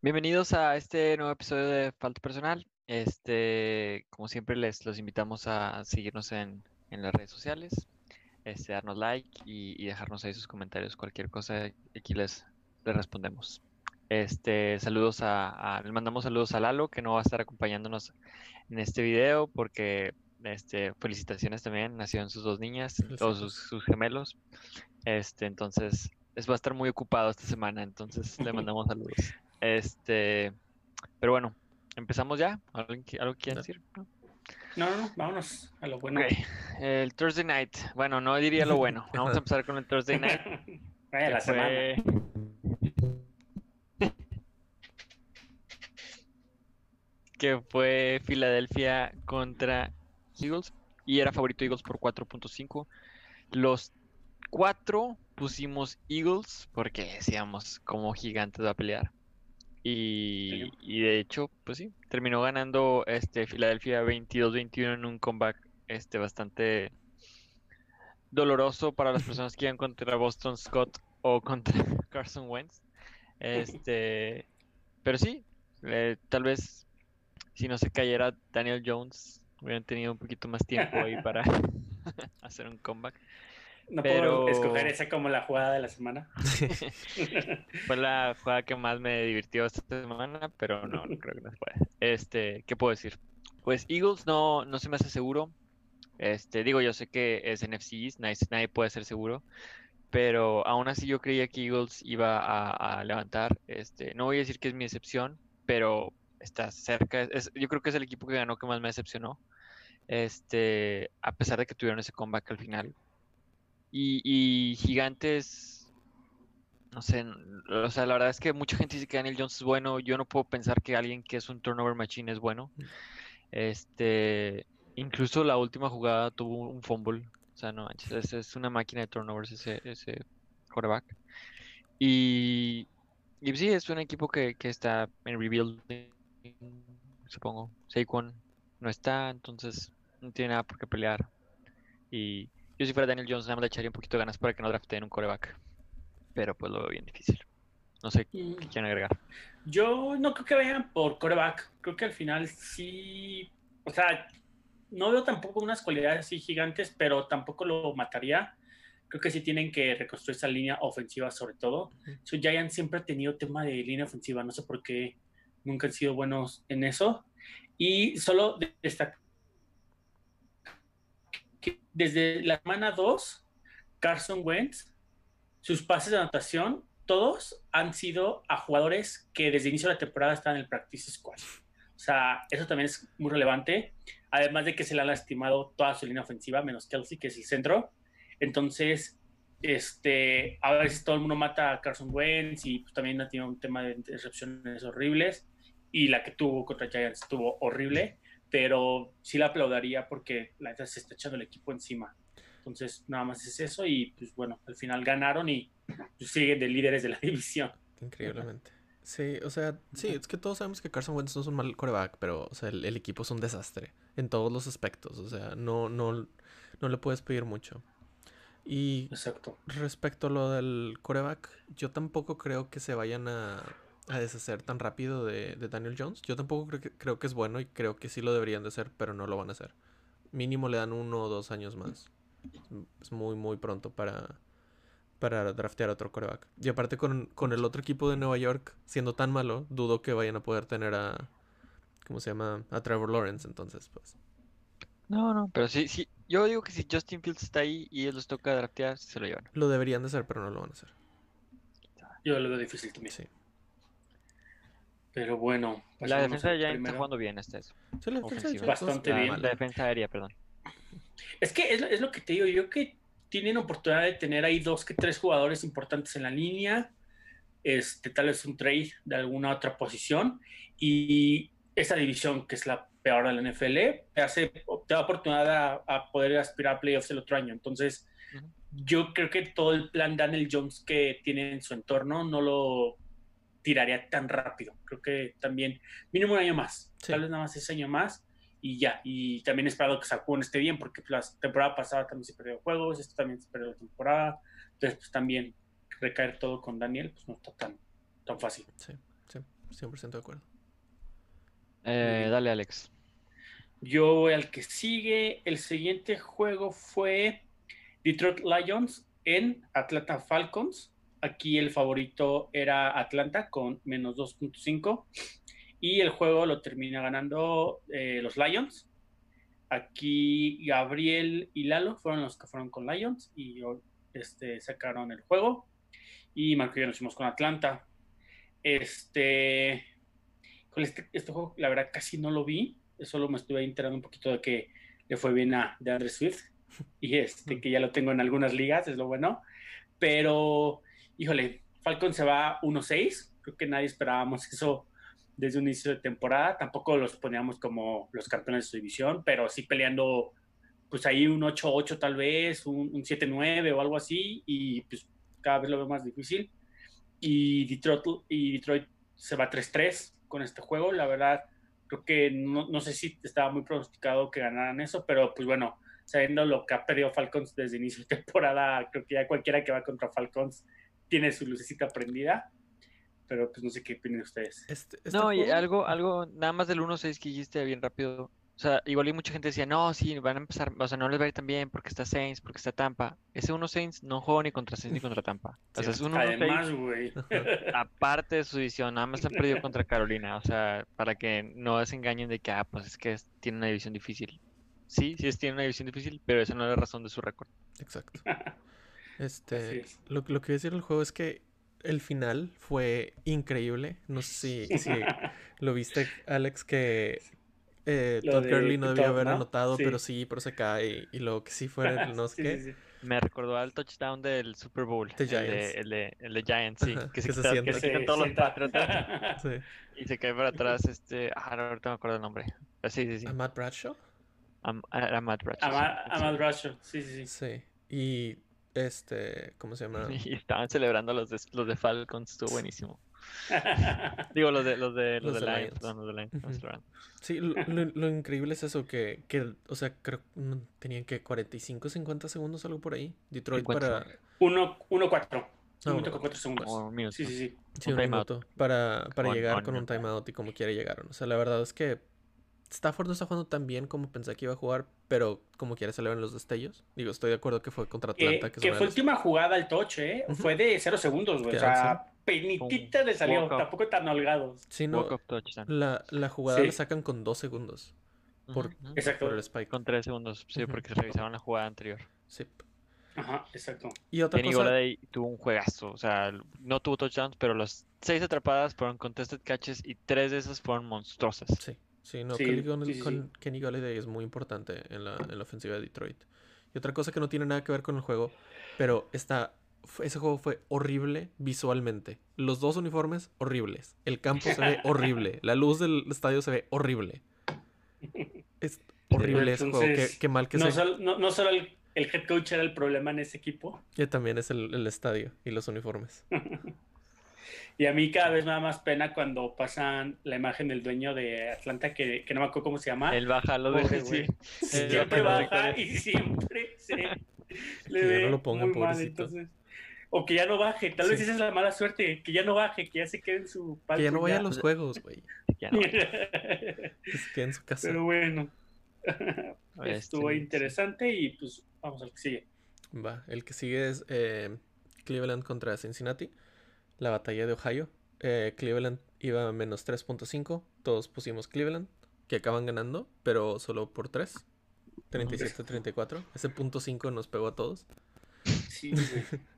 Bienvenidos a este nuevo episodio de Falta Personal. Este, como siempre, les los invitamos a seguirnos en, en las redes sociales, este, darnos like y, y dejarnos ahí sus comentarios, cualquier cosa, aquí les, les respondemos. Este, saludos a, a- le mandamos saludos a Lalo, que no va a estar acompañándonos en este video, porque este, felicitaciones también, nacieron sus dos niñas, todos sus, sus gemelos. Este, entonces, es, va a estar muy ocupado esta semana, entonces le mandamos saludos. Este, pero bueno, empezamos ya. ¿Algo, algo que quieran decir? ¿No? No, no, no, vámonos a lo bueno. Ok, el Thursday night. Bueno, no diría lo bueno. Vamos a empezar con el Thursday night. Vaya la semana. Que fue Filadelfia contra Eagles y era favorito Eagles por 4.5. Los cuatro pusimos Eagles porque decíamos como gigantes va a pelear. Y, Sí. y de hecho, pues sí, terminó ganando este Filadelfia 22-21 en un comeback este bastante doloroso para las personas que iban contra Boston Scott o contra Carson Wentz. Este, pero sí, eh, tal vez si no se cayera Daniel Jones, hubieran tenido un poquito más tiempo ahí para hacer un comeback. No pero- puedo escoger esa como la jugada de la semana. Fue la jugada que más me divirtió esta semana, pero no, no creo que no se pueda. Este, ¿qué puedo decir? Pues Eagles no, no se me hace seguro. Este, digo, yo sé que es NFC nadie, nadie puede ser seguro, pero aún así yo creía que Eagles iba a, a levantar. Este, no voy a decir que es mi excepción, pero está cerca. Es, yo creo que es el equipo que ganó que más me decepcionó. Este, a pesar de que tuvieron ese comeback al final. Y, y Gigantes, no sé, o sea, la verdad es que mucha gente dice que Daniel Jones es bueno. Yo no puedo pensar que alguien que es un turnover machine es bueno. Este, incluso la última jugada tuvo un fumble. O sea, no es una máquina de turnovers ese, ese quarterback. Y, y sí, es un equipo que, que está en rebuilding, supongo. Saquon no está, entonces no tiene nada por qué pelear. Y yo si fuera Daniel Jones, nada más le echaría un poquito de ganas para que no drafteen un quarterback. Pero pues lo veo bien difícil. No sé qué Mm, quieren agregar. Yo no creo que vayan por coreback. Creo que al final sí. O sea, no veo tampoco unas cualidades así gigantes, pero tampoco lo mataría. Creo que sí tienen que reconstruir esa línea ofensiva, sobre todo. Su Giants siempre ha tenido tema de línea ofensiva. No sé por qué nunca han sido buenos en eso. Y solo de- destacar que desde la semana 2, Carson Wentz, sus pases de anotación, todos han sido a jugadores que desde el inicio de la temporada están en el practice squad. O sea, eso también es muy relevante. Además de que se le ha lastimado toda su línea ofensiva, menos Kelsey, que es el centro. Entonces, este, a veces todo el mundo mata a Carson Wentz y pues, también ha tenido un tema de intercepciones horribles. Y la que tuvo contra Giants estuvo horrible, pero sí la aplaudaría porque la neta se está echando el equipo encima. Entonces, nada más es eso. Y pues bueno, al final ganaron y pues, siguen de líderes de la división. Increíblemente. Sí, o sea, sí, es que todos sabemos que Carson Wentz no es un mal coreback, pero, o sea, el, el equipo es un desastre en todos los aspectos. O sea, no, no, no le puedes pedir mucho. Y Exacto. respecto a lo del coreback, yo tampoco creo que se vayan a, a deshacer tan rápido de, de Daniel Jones. Yo tampoco creo que, creo que es bueno y creo que sí lo deberían de hacer, pero no lo van a hacer. Mínimo le dan uno o dos años más. Es muy, muy pronto para, para draftear otro coreback. Y aparte con, con el otro equipo de Nueva York siendo tan malo, dudo que vayan a poder tener a... ¿Cómo se llama? A Trevor Lawrence, entonces, pues. No, no, pero sí, sí. Yo digo que si Justin Fields está ahí y ellos les toca draftear, se lo llevan. Lo deberían de hacer, pero no lo van a hacer. Yo lo veo difícil también. Sí. Pero bueno. La defensa de Giants está primero. jugando bien hasta eso. Sí, la defensa Bastante está bien. mal. La defensa aérea, perdón. Es que es, lo- es lo que te digo, yo que tienen oportunidad de tener ahí dos que tres jugadores importantes en la línea, este, tal vez un trade de alguna otra posición, y esa división que es la peor de la NFL, te, hace, te da oportunidad a, a poder aspirar a playoffs el otro año. Entonces, yo creo que todo el plan Daniel Jones que tiene en su entorno no lo tiraría tan rápido. Creo que también, mínimo un año más, Sí. tal vez nada más ese año más y ya. Y también esperado que Saquon esté bien, porque pues, la temporada pasada también se perdió juegos, esto también se perdió la temporada. Entonces, pues también recaer todo con Daniel, pues no está tan, tan fácil. Sí, sí, 100% de acuerdo. Eh, dale, Alex. Yo voy al que sigue. El siguiente juego fue Detroit Lions en Atlanta Falcons. Aquí el favorito era Atlanta con menos 2.5. Y el juego lo termina ganando eh, los Lions. Aquí Gabriel y Lalo fueron los que fueron con Lions y este, sacaron el juego. Y Marco y yo nos fuimos con Atlanta. Este, con este, este juego, la verdad, casi no lo vi. Solo me estuve enterando un poquito de que le fue bien a de Andre Swift. Y este, que ya lo tengo en algunas ligas, es lo bueno. Pero, híjole, Falcon se va 1-6. Creo que nadie esperábamos eso desde un inicio de temporada. Tampoco los poníamos como los campeones de su división, pero sí peleando, pues ahí un 8-8 tal vez, un, un 7-9 o algo así. Y pues cada vez lo veo más difícil. Y Detroit, y Detroit se va 3-3 con este juego. La verdad, creo que no, no, sé si estaba muy pronosticado que ganaran eso, pero pues bueno, sabiendo lo que ha perdido Falcons desde inicio de temporada, creo que ya cualquiera que va contra Falcons tiene su lucecita prendida. Pero pues no sé qué opinan ustedes. Este, este No, y algo, algo, nada más del 1-6 que dijiste bien rápido. O sea, igual y mucha gente decía, no, sí, van a empezar, o sea, no les va a ir tan bien porque está Saints, porque está Tampa. Ese 1 Saints no juega ni contra Saints ni contra Tampa. O sea, es un 1 Además, güey. aparte de su división, nada más han perdido contra Carolina. O sea, para que no se engañen de que, ah, pues es que es- tiene una división difícil. Sí, sí, es, tiene una división difícil, pero esa no es la razón de su récord. Exacto. Este, es. lo, lo que voy a decir del juego es que el final fue increíble. No sé si, si lo viste, Alex, que eh, Lo Todd Gurley no debió Todd, haber ¿no? anotado, Sí. pero sí, pero se cae. Y, y luego que sí fuera el no sé Sí, qué. sí, sí. Me recordó al touchdown del Super Bowl. El, Giants. de, el, de, el de Giants, sí. Ajá, que se, que se quita- que se quitan todos los patriotas Sí. y se cae para atrás. Este, ah, no, ahorita me acuerdo el nombre. Ah, Sí, sí, sí. ¿A Matt Bradshaw? Era Matt Bradshaw. sí, Ama- sí. Ahmad Bradshaw, sí, sí, sí. Sí. Y este, ¿cómo se llama? Y estaban celebrando los de, los de Falcons, estuvo buenísimo. Digo, los de los de los, Los de de Lions, Lions. perdón, los de Lions. Sí, lo, lo- lo increíble es eso, que, que, o sea, creo no, tenían que 45, 50 segundos, algo por ahí. Detroit 50 para... segundos. 1 1-4. No, Un minuto no, con 4 segundos. Como un minuto. Sí, sí, sí. Sí, Un un minuto para, para On- llegar on- con un timeout y como quiera llegaron. O sea, la verdad es que Stafford no está jugando tan bien como pensé que iba a jugar, pero como quiera se le ven los destellos. Digo, estoy de acuerdo que fue contra Que, Atlanta. que es que de fue las- última jugada al touch, ¿eh? Fue de 0 segundos, güey. O sea, penitita le salió. Tampoco tan holgados. Sí, no, la, la jugada Sí. la sacan con dos segundos por. Exacto. por el spike. Con tres segundos, sí, Ujú. porque revisaron la jugada anterior. Sí. Ajá, exacto. Y otra Kenny cosa... Golladay tuvo un juegazo, o sea, no tuvo touchdowns, pero las seis atrapadas fueron contested catches y tres de esas fueron monstruosas. Sí, sí, no, Sí, Kenny, sí, Kenny Golladay es muy importante en la, en la ofensiva de Detroit. Y otra cosa que no tiene nada que ver con el juego, pero está, ese juego fue horrible visualmente. Los dos uniformes, horribles. El campo se ve horrible. La luz del estadio se ve horrible. Es horrible ese juego. Qué, Entonces, qué mal que No, se... solo, no, no solo el, el head coach era el problema en ese equipo. También es el, el estadio y los uniformes. Y a mí cada vez me da más pena cuando pasan la imagen del dueño de Atlanta, que, que no me acuerdo cómo se llama. Él baja Pobre de güey. sí. siempre baja y siempre se le ve no lo pongan, muy mal, entonces- o que ya no baje, tal vez Sí. esa es la mala suerte, que ya no baje, que ya se quede en su Que ya no vaya a los juegos, güey. Ya no, Que se quede en su casa. Pero bueno, este, estuvo sí. interesante y pues vamos al que sigue. Va, el que sigue es eh, Cleveland contra Cincinnati. La batalla de Ohio. Eh, Cleveland iba a menos 3.5. Todos pusimos Cleveland, que acaban ganando, pero solo por 3. 37-34. Ese punto 5 nos pegó a todos. Sí.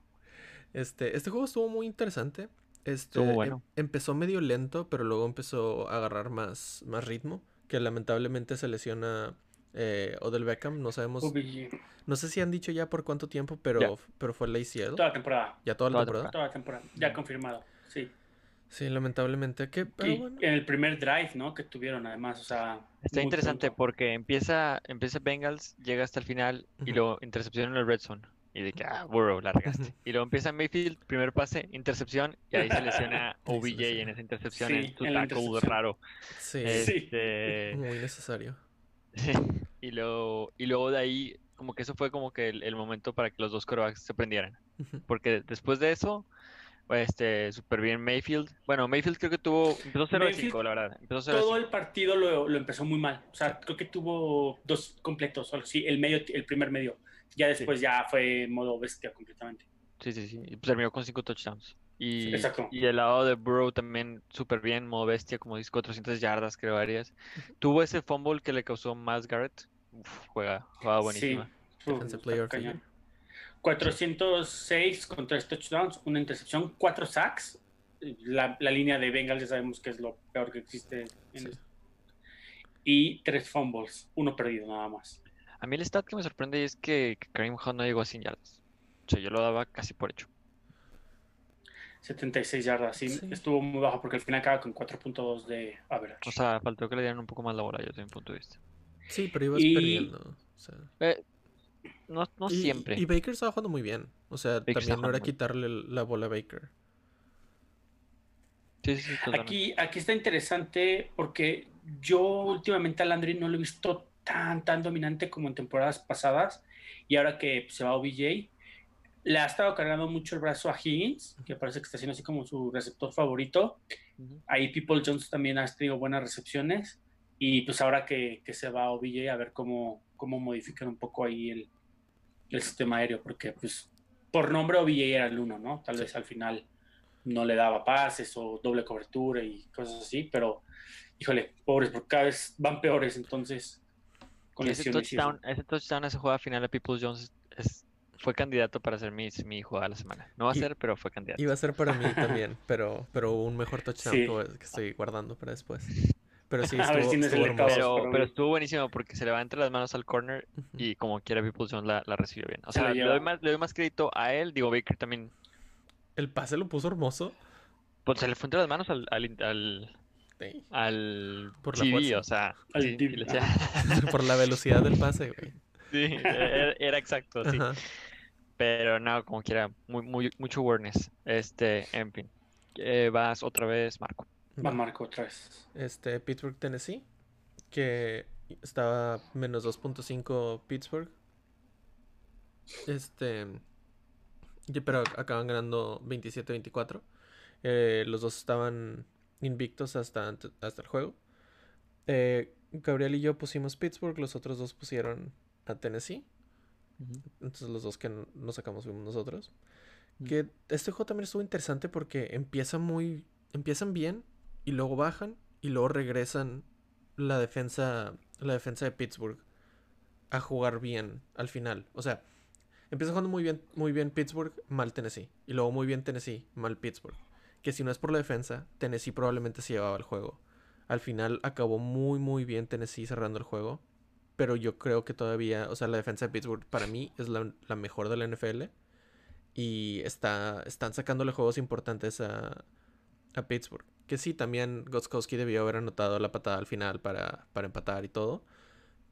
Este, este juego estuvo muy interesante. Este, Estuvo em- bueno. empezó medio lento, pero luego empezó a agarrar más, más ritmo. Que lamentablemente se lesiona eh, Odell Beckham. No sabemos. OBG. No sé si han dicho ya por cuánto tiempo, pero, pero fue la ACL. Toda la temporada, Ya toda la Toda la temporada. toda la temporada, ya confirmado, sí. Sí, lamentablemente. Que, pero Y bueno. en el primer drive, ¿no? Que tuvieron además, o sea... Está interesante pronto. porque empieza, empieza Bengals, llega hasta el final y Ujú. luego intercepción en el red zone. Y de que, ah, Burrow, la regaste. Y luego empieza Mayfield, primer pase, intercepción, y ahí se lesiona OBJ en esa intercepción, Sí, en su intercepción. raro. Sí, Este, muy necesario. y, luego, y luego de ahí, como que eso fue como que el, el momento para que los dos corebacks se prendieran. Porque después de eso, este, súper bien Mayfield. Bueno, Mayfield creo que tuvo, empezó 0 de Mayfield, 5, la verdad. Empezó 0 de Todo 5. el partido lo, lo empezó muy mal. O sea, creo que tuvo dos completos, solo sí, el medio, el primer medio. Ya después ya fue modo bestia completamente. Sí, sí, sí. Y pues terminó con 5 touchdowns. Y, Sí, exacto. y del lado de Burrow también súper bien, modo bestia, como dice, 400 yardas, creo, varias. Tuvo ese fumble que le causó más Garrett. Uf, juega, juega buenísima. Sí. Uf, Defensive está player of the cañón. year. 406 con 3 touchdowns, una intercepción, 4 sacks. La, la línea de Bengals ya sabemos que es lo peor que existe. en Sí. esto. Y 3 fumbles, uno perdido nada más. A mí el stat que me sorprende es que, que Kareem Hunt no llegó a 100 yardas. O sea, yo lo daba casi por hecho. 76 yardas, sí, Sí. estuvo muy bajo porque al final acaba con 4.2 de average. O sea, faltó que le dieran un poco más la bola, yo desde mi punto de vista. Sí, pero ibas Y- perdiendo. o sea. Eh, no no Y- siempre. Y Baker estaba jugando muy bien. O sea, Baker también no era quitarle la bola a Baker. Sí, sí. Aquí, aquí está interesante porque yo últimamente a Landry no lo he visto tan, tan dominante como en temporadas pasadas. Y ahora que se va OBJ, le ha estado cargando mucho el brazo a Higgins, que parece que está siendo así como su receptor favorito. Ujú. Ahí People Jones también ha tenido buenas recepciones. Y pues ahora que, que se va OBJ, a ver cómo, cómo modifican un poco ahí el, el sistema aéreo, porque pues por nombre OBJ era el uno, ¿no? Tal Sí. vez al final no le daba pases o doble cobertura y cosas así, pero híjole, pobres, porque cada vez van peores, entonces con ese lesiones y eso. touchdown, ese touchdown, esa jugada final de Peoples Jones es- fue candidato para ser mi, mi jugada de la semana. No va a Y- ser, pero fue candidato. Iba a ser para mí también, pero, pero un mejor touchdown Sí. que estoy guardando para después. Pero sí, A ver estuvo, si no Pero, estuvo buenísimo porque se le va entre las manos al corner y como quiera Peoples Jones la, la recibió bien. O Se sea, le doy, más, le doy más crédito a él. Digo, Baker también. El pase lo puso hermoso. Pues se le fue entre las manos al, al, al, Sí. al Por la TV, o sea, Al sí, TV, le Por la velocidad del pase, güey. sí, era, era exacto, sí. Ajá. Pero no, como quiera, muy, muy, mucho awareness. Este, en fin. Eh, vas otra vez, Marco. Va. Marco otra vez. Este, Pittsburgh, Tennessee. Que estaba menos 2.5 Pittsburgh. Este. y- Pero acaban ganando 27-24. Eh, los dos estaban invictos hasta, hasta el juego. Eh, Gabriel y yo pusimos Pittsburgh, los otros dos pusieron a Tennessee. Entonces los dos que n- no sacamos fuimos nosotros. Que este juego también estuvo interesante porque empieza muy. Empiezan bien y luego bajan y luego regresan la defensa. La defensa de Pittsburgh a jugar bien al final. O sea, empieza jugando muy bien, muy bien Pittsburgh, mal Tennessee. Y luego muy bien Tennessee, mal Pittsburgh. Que si no es por la defensa, Tennessee probablemente se llevaba el juego. Al final acabó muy muy bien Tennessee cerrando el juego. Pero yo creo que todavía, o sea, la defensa de Pittsburgh para mí es la, la mejor de la NFL. Y está, están sacándole juegos importantes a, a Pittsburgh. Que sí, también Goskowski debió haber anotado la patada al final para, para empatar y todo.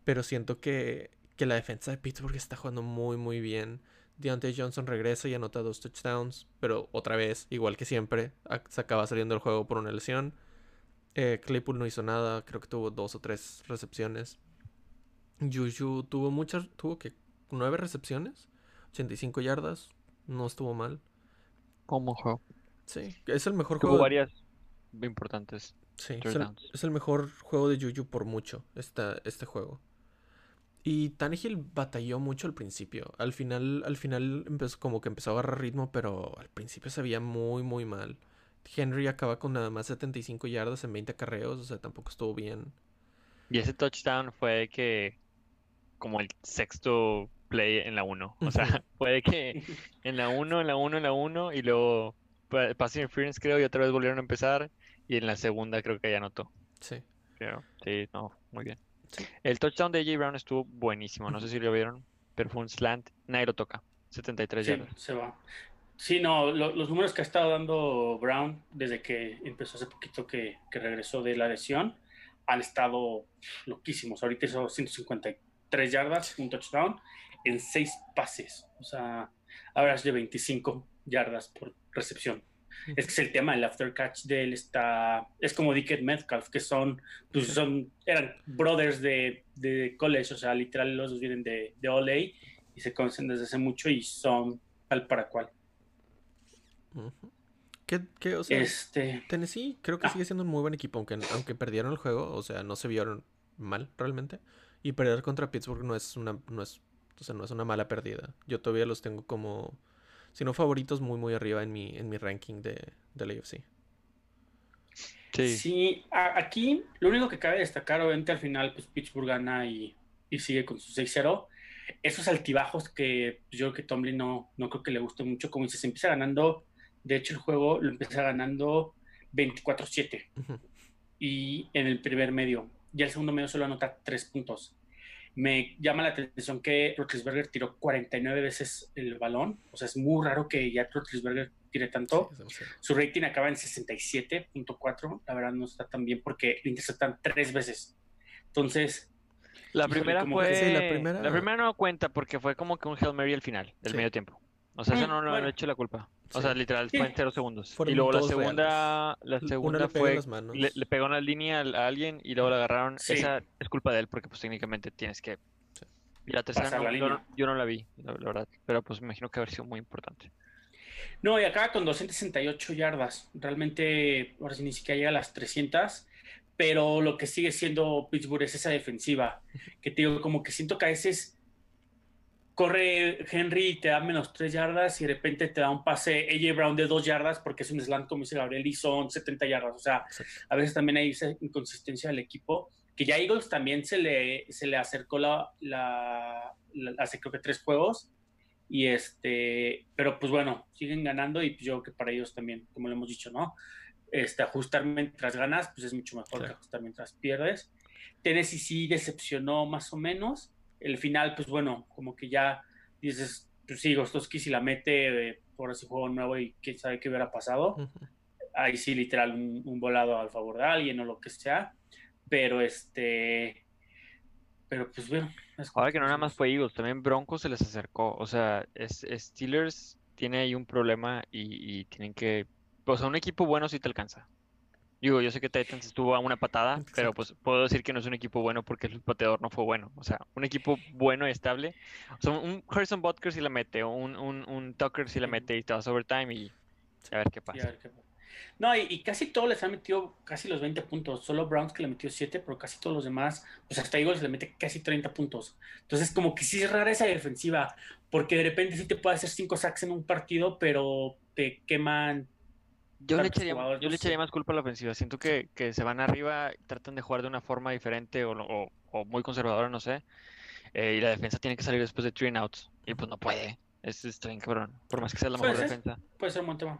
Pero siento que, que la defensa de Pittsburgh está jugando muy, muy bien. Deontay Johnson regresa y anota dos touchdowns. Pero otra vez, igual que siempre, se acaba saliendo del juego por una lesión. Eh, Claypool no hizo nada, creo que tuvo dos o tres recepciones. Juju tuvo muchas, tuvo que nueve recepciones, 85 yardas, no estuvo mal. ¿Cómo juego? Sí, es el mejor Tuvo juego. de- varias importantes. Sí, es el, downs. es el mejor juego de Juju por mucho, esta, este juego. Y Tannehill batalló mucho al principio. Al final, al final empezó como que empezó a agarrar ritmo, pero al principio se veía muy, muy mal. Henry acaba con nada más 75 yardas en 20 carreos, o sea, tampoco estuvo bien. Y ese touchdown fue que como el sexto play en la 1. O sea, fue que en la 1, en la 1, en la 1 y luego pa- pass interference creo y otra vez volvieron a empezar y en la segunda creo que ya anotó. Sí. Pero sí, no, muy bien. Sí. El touchdown de AJ Brown estuvo buenísimo, no sé si lo vieron, pero fue un slant, nadie lo toca. 73 Sí, yardas. se va. Sí, no, lo- los números que ha estado dando Brown desde que empezó hace poquito que, que regresó de la lesión han estado loquísimos. Ahorita hizo 153 yardas, un touchdown. en seis pases. O sea, average de 25 yardas por recepción. Es que es el tema, el after catch de él está, es como Dickett Metcalf, que son, pues son, eran brothers de, de college, o sea, literal los dos vienen de, de y se conocen desde hace mucho y son tal para cual. Ujú. ¿Qué, qué, o sea, Este, Tennessee creo que Ah. sigue siendo un muy buen equipo, aunque, aunque perdieron el juego, o sea, no se vieron mal realmente. Y perder contra Pittsburgh no es una, no es, o sea, no es una mala pérdida. Yo todavía los tengo como, si no favoritos, muy muy arriba en mi, en mi ranking de, de la UFC. Sí. Aquí lo único que cabe destacar, obviamente al final, pues Pittsburgh gana y, y sigue con su 6-0. Esos altibajos que pues, yo creo que Tomlin no, no creo que le guste mucho, como dices, empieza ganando, de hecho el juego lo empieza ganando 24-7 Ujú. y en el primer medio, ya el segundo medio solo anota 3 puntos. Me llama la atención que Roethlisberger tiró 49 veces el balón, o sea, es muy raro que ya Roethlisberger tire tanto. Sí. Su rating acaba en 67.4. La verdad no está tan bien porque le interceptan tres veces. Entonces, La primera como fue. que sí, la la primera- no cuenta porque fue como que un Hail Mary al final del Sí. medio tiempo. O sea, eso Mm, no, no bueno. le eché la culpa. O Sí. sea, literal, fue en cero segundos. Fueron y luego la segunda, la segunda le fue. las manos. Le, le pegó una línea a alguien y luego la agarraron. Sí. Esa es culpa de él porque, pues, técnicamente tienes que. Sí. Y la tercera no, la yo, línea. no- yo no la vi, la, la verdad. Pero, pues, me imagino que haber sido muy importante. no, y acaba con 268 yardas. Realmente, ahora sí ni siquiera llega a las 300. Pero lo que sigue siendo Pittsburgh es esa defensiva. Que te digo, como que siento que a veces corre Henry y te da menos 3 yardas y de repente te da un pase AJ Brown de 2 yardas porque es un slant, como dice Gabriel, y son 70 yardas. O sea, a veces también hay esa inconsistencia del equipo, que ya Eagles también se le, se le acercó la, la, la- hace creo que tres juegos, y este, pero pues bueno, siguen ganando y pues yo creo que para ellos también, como lo hemos dicho, ¿no? Este, ajustar mientras ganas, pues es mucho mejor Claro. que ajustar mientras pierdes. Tennessee sí decepcionó más o menos, el final, pues bueno, como que ya dices, pues sí, Gostoski si la mete eh, por ese juego nuevo y quién sabe qué hubiera pasado ahí sí literal un, un volado al favor de alguien o lo que sea, pero este, pero pues bueno. es Ahora que no nada más decimos. fue Eagles, también Broncos se les acercó. O sea, es, es- Steelers tiene ahí un problema y, y tienen que. O sea, un equipo bueno sí te alcanza. Digo, yo sé que Titans estuvo a una patada, pero pues puedo decir que no es un equipo bueno porque el pateador no fue bueno. O sea, un equipo bueno y estable. O sea, un Harrison Butker si la mete, o un, un, un Tucker si la mete y te vas a overtime y a ver qué pasa. ver qué pasa. No, y, y casi todos les han metido casi los 20 puntos. Solo Browns que le metió 7, pero casi todos los demás, pues hasta Eagles le mete casi 30 puntos. Entonces, como que sí es rara esa defensiva, porque de repente sí te puede hacer 5 sacks en un partido, pero te queman. Yo le echaría, yo le echaría más culpa a la ofensiva. Siento que, que se van arriba, tratan de jugar de una forma diferente o, o- o muy conservadora, no sé. eh, y la defensa tiene que salir después de three and outs. Y pues no puede. Es, bien cabrón. Por más que sea la mejor ser. defensa. Puede ser un buen tema.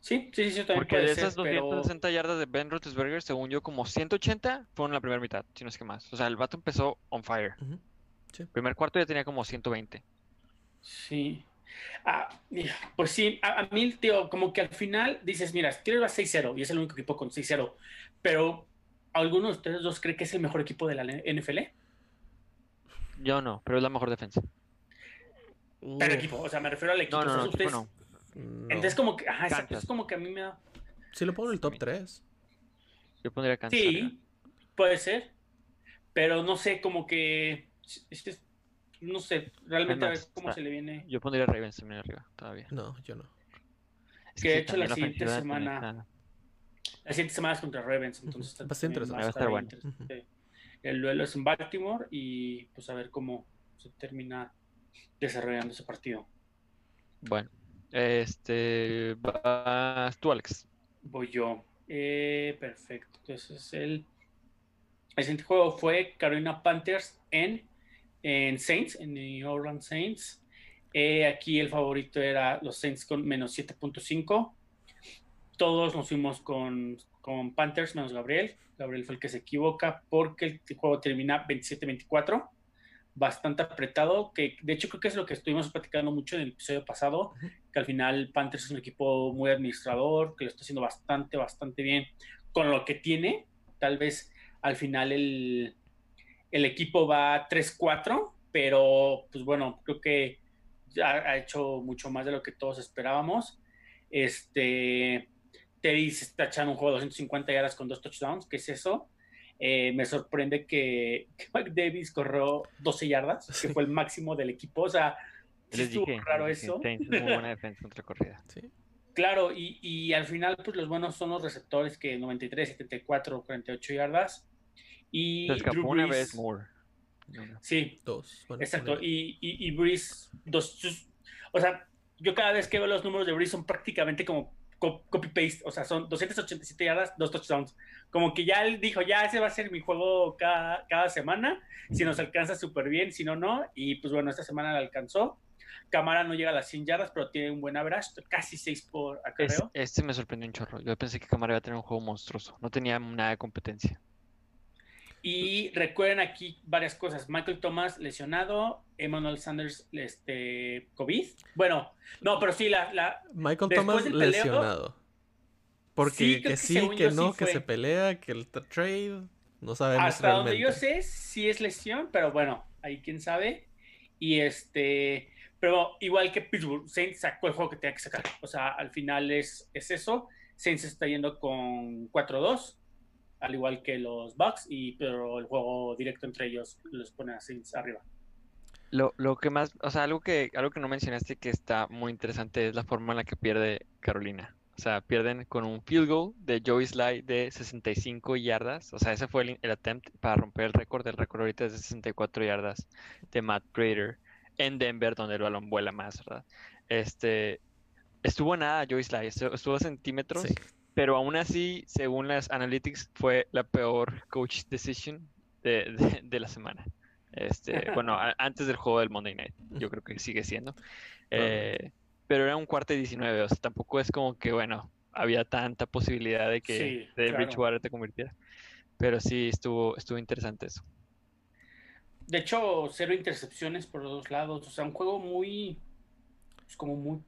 Sí, sí, sí, sí, también Porque puede de ser, esas pero 260 yardas de Ben Roethlisberger, según yo, como 180 fueron la primera mitad, si no es que más. O sea, el vato empezó on fire. Sí. Primer cuarto ya tenía como 120. Sí. Ah, mira, pues sí, a, a mí, tío, como que al final dices, mira, Steelers va 6-0 y es el único equipo con 6-0, pero ¿alguno de ustedes dos cree que es el mejor equipo de la NFL? Yo no, pero es la mejor defensa. Pero Uf, equipo, o sea, me refiero al equipo. No, no, o sea, no, equipo ustedes- no. no. Entonces como que, ajá, exacto, es como que a mí me da... Sí lo pongo en el top 3. Yo pondría Kansas. Sí, puede ser, pero no sé, como que, es- es- no sé, realmente a ver cómo está- se le viene. Yo pondría Ravens también arriba, todavía. No, yo no. Es Que de hecho la siguiente semana- La siguiente semana es contra Ravens, entonces Ujú, va a también interesante. Va a estar bueno. interesante. El duelo es en Baltimore y pues a ver cómo se termina desarrollando ese partido. Bueno, este, vas tú, Alex. Voy yo. Eh, perfecto. Entonces el, el siguiente juego fue Carolina Panthers en, en Saints, en New Orleans Saints. Eh, aquí el favorito era los Saints con menos 7.5. Todos nos fuimos con, con Panthers menos Gabriel. Gabriel fue el que se equivoca porque el juego termina 27-24. Bastante apretado, que de hecho creo que es lo que estuvimos platicando mucho en el episodio pasado, que al final Panthers es un equipo muy administrador, que lo está haciendo bastante, bastante bien con lo que tiene. Tal vez al final el, el equipo va 3-4, pero pues bueno, creo que ha, ha hecho mucho más de lo que todos esperábamos. Este, Teddy se está echando un juego de 250 yardas con dos touchdowns, ¿qué es eso? Eh, me sorprende que, que Mike Davis corrió 12 yardas, que fue el máximo del equipo. O sea, sí estuvo dije, raro les dije, eso. Es muy buena defensa contra corrida. Sí. Claro, y, y al final, pues los buenos son los receptores que 93, 74, 48 yardas. Y Se escapó Drew una Brees- vez Moore. No, Sí, Dos. Bueno, exacto. Y, y, y Breeze, dos, sus- o sea, yo cada vez que veo los números de Breeze son prácticamente como co- copy-paste. O sea, son 287 yardas, dos touchdowns. Como que ya él dijo, ya ese va a ser mi juego cada, cada semana. Si nos alcanza súper bien, si no, no. Y pues bueno, esta semana la alcanzó. Camara no llega a las 100 yardas, pero tiene un buen average, casi 6 por Es- acarreo. este me sorprendió un chorro. Yo pensé que Camara iba a tener un juego monstruoso. No tenía nada de competencia. Y recuerden aquí varias cosas. Michael Thomas lesionado, Emmanuel Sanders este, COVID. Bueno, no, pero sí, la, la, Michael Thomas peleo- lesionado. Porque Sí, que que sí, según que yo sí no, que se pelea, que el tra- trade. No sabemos hasta donde realmente. yo sé, sí es lesión, pero bueno, ahí quién sabe. Y este, pero igual que Pittsburgh, Saints sacó el juego que tenía que sacar. O sea, al final es, es eso. Saints está yendo con 4-2, al igual que los Bucks, y, pero el juego directo entre ellos los pone a Saints arriba. Lo, lo que más, o sea, algo que, algo que no mencionaste que está muy interesante es la forma en la que pierde Carolina. O sea, pierden con un field goal de Joey Sly de 65 yardas. O sea, ese fue el, el attempt para romper el récord. El récord ahorita es de 64 yardas de Matt Prater en Denver, donde el balón vuela más, ¿verdad? Este, estuvo nada Joey Sly, estu- estuvo a centímetros, Sí. Pero aún así, según las analytics, fue la peor coach decision de, de- de la semana. Este, bueno, a- antes del juego del Monday Night, yo creo que sigue siendo. Eh, pero era un cuarto y 19, o sea, tampoco es como que, bueno, había tanta posibilidad de que Sí, de claro. Bridgewater te convirtiera. Pero sí, estuvo, estuvo interesante eso. De hecho, cero intercepciones por los dos lados. O sea, un juego muy. Pues como muy.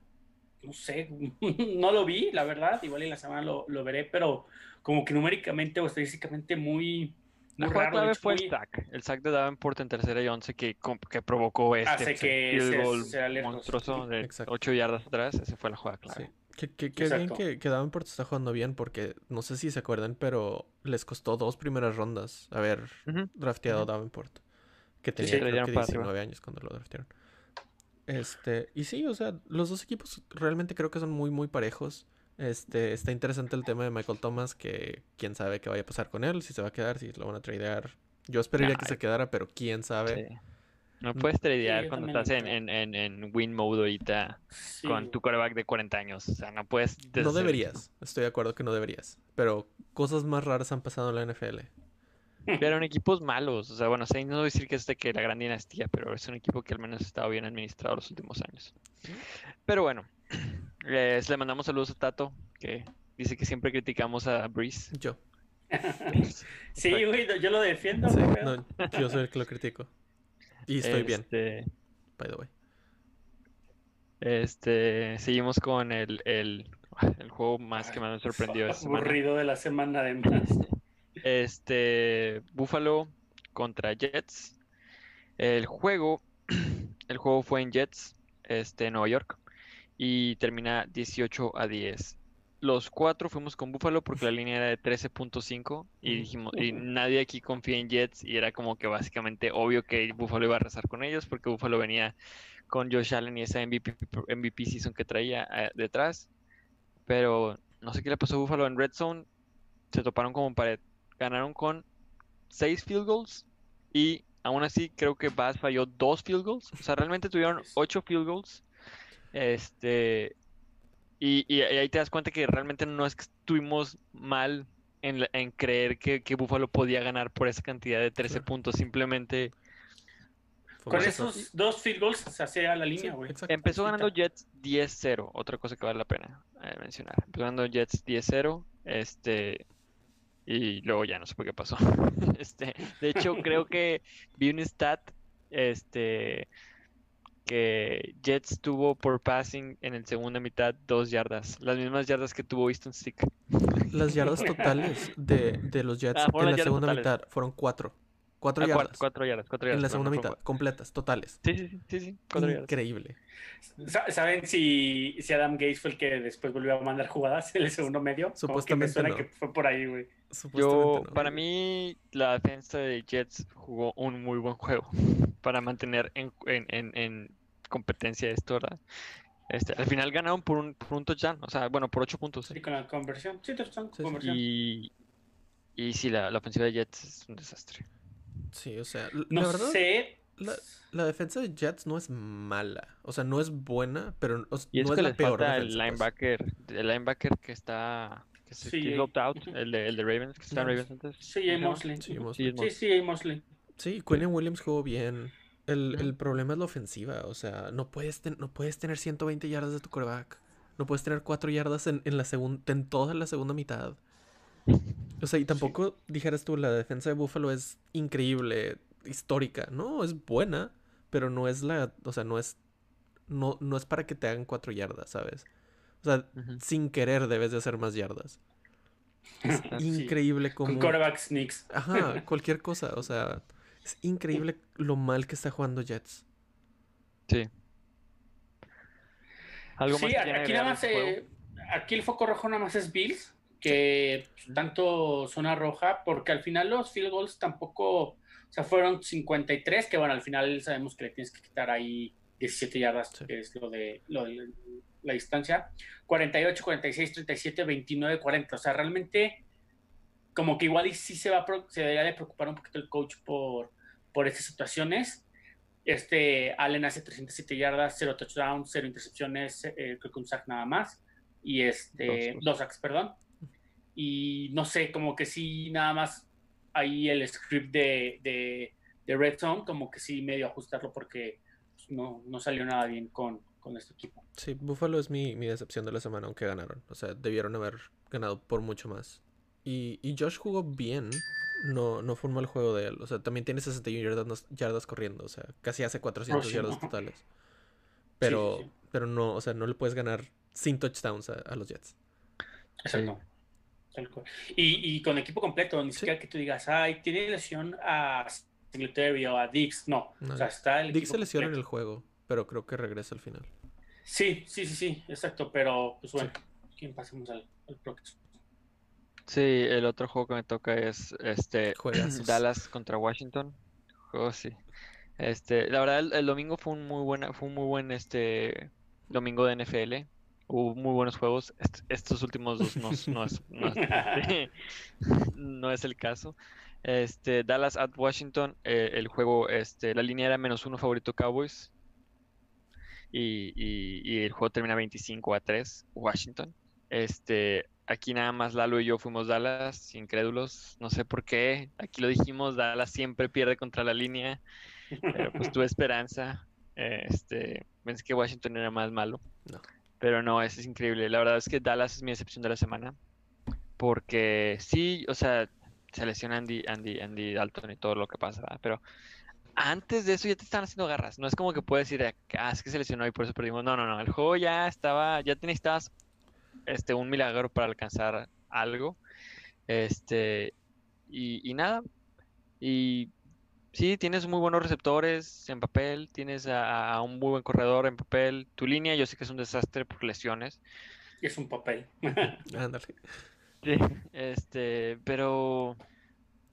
No sé. no lo vi, la verdad. Igual en la semana lo, lo veré, pero como que numéricamente o estadísticamente muy. La jugada clave fue muy- el sack, el sack de Davenport en tercera y 11 que, que provocó este Hace que field se- lejos. monstruoso de Exacto. 8 yardas atrás. Esa fue la jugada clave. Sí. Que, que, que bien que, que Davenport está jugando bien porque no sé si se acuerdan, pero les costó dos primeras rondas haber Ujú. drafteado Ujú. a Davenport. Que tenía sí. Creo dieron que para arriba. 19 años cuando lo draftearon. Este, y sí, o sea, los dos equipos realmente creo que son muy, muy parejos. Este, está interesante el tema de Michael Thomas, que quién sabe qué vaya a pasar con él, si se va a quedar, si lo van a tradear. Yo esperaría Nah, que se quedara, pero quién sabe. Sí. No puedes tradear cuando estás en, en, en, en win mode ahorita Sí. con tu quarterback de 40 años. O sea, no puedes No deberías, estoy de acuerdo que no deberías. Pero cosas más raras han pasado en la NFL. Pero en equipos malos. O sea, bueno, no voy a decir que es de que la gran dinastía, pero es un equipo que al menos ha estado bien administrado los últimos años. Pero bueno, les- le mandamos saludos a Tato, que dice que siempre criticamos a Breeze. Yo. Sí, güey, yo lo defiendo. Sí, no, yo soy el que lo critico. Y estoy bien, Este, by the way. Este, seguimos con el, el, el juego más que más me sorprendió esta semana. Aburrido de la semana de más. Este, Buffalo contra Jets. El juego, el juego fue en Jets, este, Nueva York, y termina 18 a 10. Los cuatro fuimos con Buffalo porque la línea era de 13.5 y Ujú. dijimos, y nadie aquí confía en Jets y era como que básicamente obvio que Buffalo iba a rezar con ellos porque Buffalo venía con Josh Allen y esa MVP, MVP season que traía eh, detrás. Pero no sé qué le pasó a Buffalo en Red Zone. Se toparon como pared. Ganaron con 6 field goals y aún así creo que Bass falló 2 field goals. O sea, realmente tuvieron 8 field goals. Este. Y, y- y ahí te das cuenta que realmente no es que estuvimos mal en, la- en creer que, que Buffalo podía ganar por esa cantidad de 13 Claro. puntos. Simplemente Con esos eso. dos field goals se hacía la línea, güey. empezó ganando. Jets 10-0. Otra cosa que vale la pena eh, mencionar. Empezó ganando Jets 10-0. Este. Y luego ya no sé por qué pasó. Este, de hecho, creo que vi un stat. Este. Que Jets tuvo por passing en el segunda mitad dos yardas. Las mismas yardas que tuvo Easton Stick. Las yardas totales de, de los Jets Ah, en la segunda totales. mitad fueron cuatro. Cuatro Ah, yardas. cuatro, cuatro yardas, cuatro yardas. en la segunda no mitad, completas, totales. cuatro. Sí, sí, sí, sí, cuatro. Increíble. Sa- ¿Saben si, si Adam Gates fue el que después volvió a mandar jugadas en el segundo medio? Como que me Supuestamente suena no. que fue por ahí, güey. Supuestamente Yo, no. para mí, la defensa de Jets jugó un muy buen juego para mantener en, en, en, en competencia esto, ¿verdad? Este, al final ganaron por un, por un touchdown, o sea, bueno, por ocho puntos. Sí, con la conversión. Sí, touchdown, Sí, sí. conversión. Y, y sí, la, la ofensiva de Jets es un desastre. Sí, o sea, No la verdad, sé. la, la defensa de Jets no es mala. O sea, no es buena, pero o sea, Y es no que es la les peor falta el defensa, pues. linebacker, el linebacker que está, que se Sí, out, el de, el de Ravens, que está en Ravens antes. Sí. Mosley. Sí, Mosley. Sí, Sí, Mosley. sí, Mosley. Sí, Quinn Williams jugó bien. El, el problema es la ofensiva. O sea, no puedes, ten- no puedes tener 120 yardas de tu coreback. No puedes tener 4 yardas en, en la segunda, en toda la segunda mitad. O sea, y tampoco dijeras tú, la defensa de Buffalo es increíble, histórica. No, es buena, pero no es la, o sea, no es, no, no es para que te hagan 4 yardas, ¿sabes? O sea, sin querer debes de hacer más yardas. Es Sí. increíble Con como... quarterback sneaks. Ajá, cualquier cosa, o sea, es increíble lo mal que está jugando Jets. Sí. ¿Algo más Sí, que aquí nada más, este eh, aquí el foco rojo nada más es Bills, que pues, tanto zona roja, porque al final los field goals tampoco, o sea, fueron 53, que bueno, al final sabemos que le tienes que quitar ahí 17 yardas, Sí. que es lo de, lo de la distancia, 48, 46, 37, 29, 40, o sea, realmente como que igual y sí se va se debería de preocupar un poquito el coach por, por estas situaciones. Este Allen hace 307 yardas, 0 touchdowns, 0 intercepciones, eh, creo que un sack nada más. Y este, Dos, dos, dos. sacks, perdón. Y no sé, como que sí, nada más ahí el script de, de, de Red Zone, como que sí medio ajustarlo porque pues, no, no salió nada bien con, con este equipo. Sí, Buffalo es mi, mi decepción de la semana, aunque ganaron. O sea, debieron haber ganado por mucho más. Y, y Josh jugó bien. No, no fue un mal juego de él. O sea, también tiene 61 yardas, yardas corriendo. O sea, casi hace 400 Rushing, yardas totales. Pero, sí, sí. pero no, o sea, no le puedes ganar sin touchdowns a, a los Jets. Exacto. Tal cual. Y, y con equipo completo, ni Sí. siquiera que tú digas, ay, tiene lesión a Singletary o a Dix. No, No. o sea, está el equipo se lesiona en el juego, pero creo que regresa al final. Sí, sí, sí, sí, exacto, pero pues bueno, ¿quién pasemos al, al próximo? Sí, el otro juego que me toca es este Juegazos. Dallas contra Washington. Juego sí. Este, la verdad el, el domingo fue un muy buena, fue un muy buen este domingo de NFL. Hubo muy buenos juegos. Est- estos últimos dos no, es- no es, no, es- no es el caso. Este, Dallas at Washington, eh, el juego, este, la línea era menos uno favorito Cowboys. Y, y- y el juego termina 25 a 3, Washington. Este, aquí nada más Lalo y yo fuimos Dallas, incrédulos, no sé por qué. Aquí lo dijimos, Dallas siempre pierde contra la línea, pero pues tuve esperanza. Este, pensé que Washington era más malo. No. Pero no, eso es increíble. La verdad es que Dallas es mi decepción de la semana. Porque sí, o sea, se lesiona Andy, Andy, Andy Dalton y todo lo que pasa. Pero antes de eso ya te están haciendo garras. No es como que puedes decir, ah, es que se lesionó y por eso perdimos. No, no, no. El juego ya estaba, ya te este, un milagro para alcanzar algo. Este, y, y nada. Y sí, tienes muy buenos receptores en papel, tienes a, a un muy buen corredor en papel. Tu línea, yo sé que es un desastre por lesiones. Es un papel. Ándale. Sí, este, pero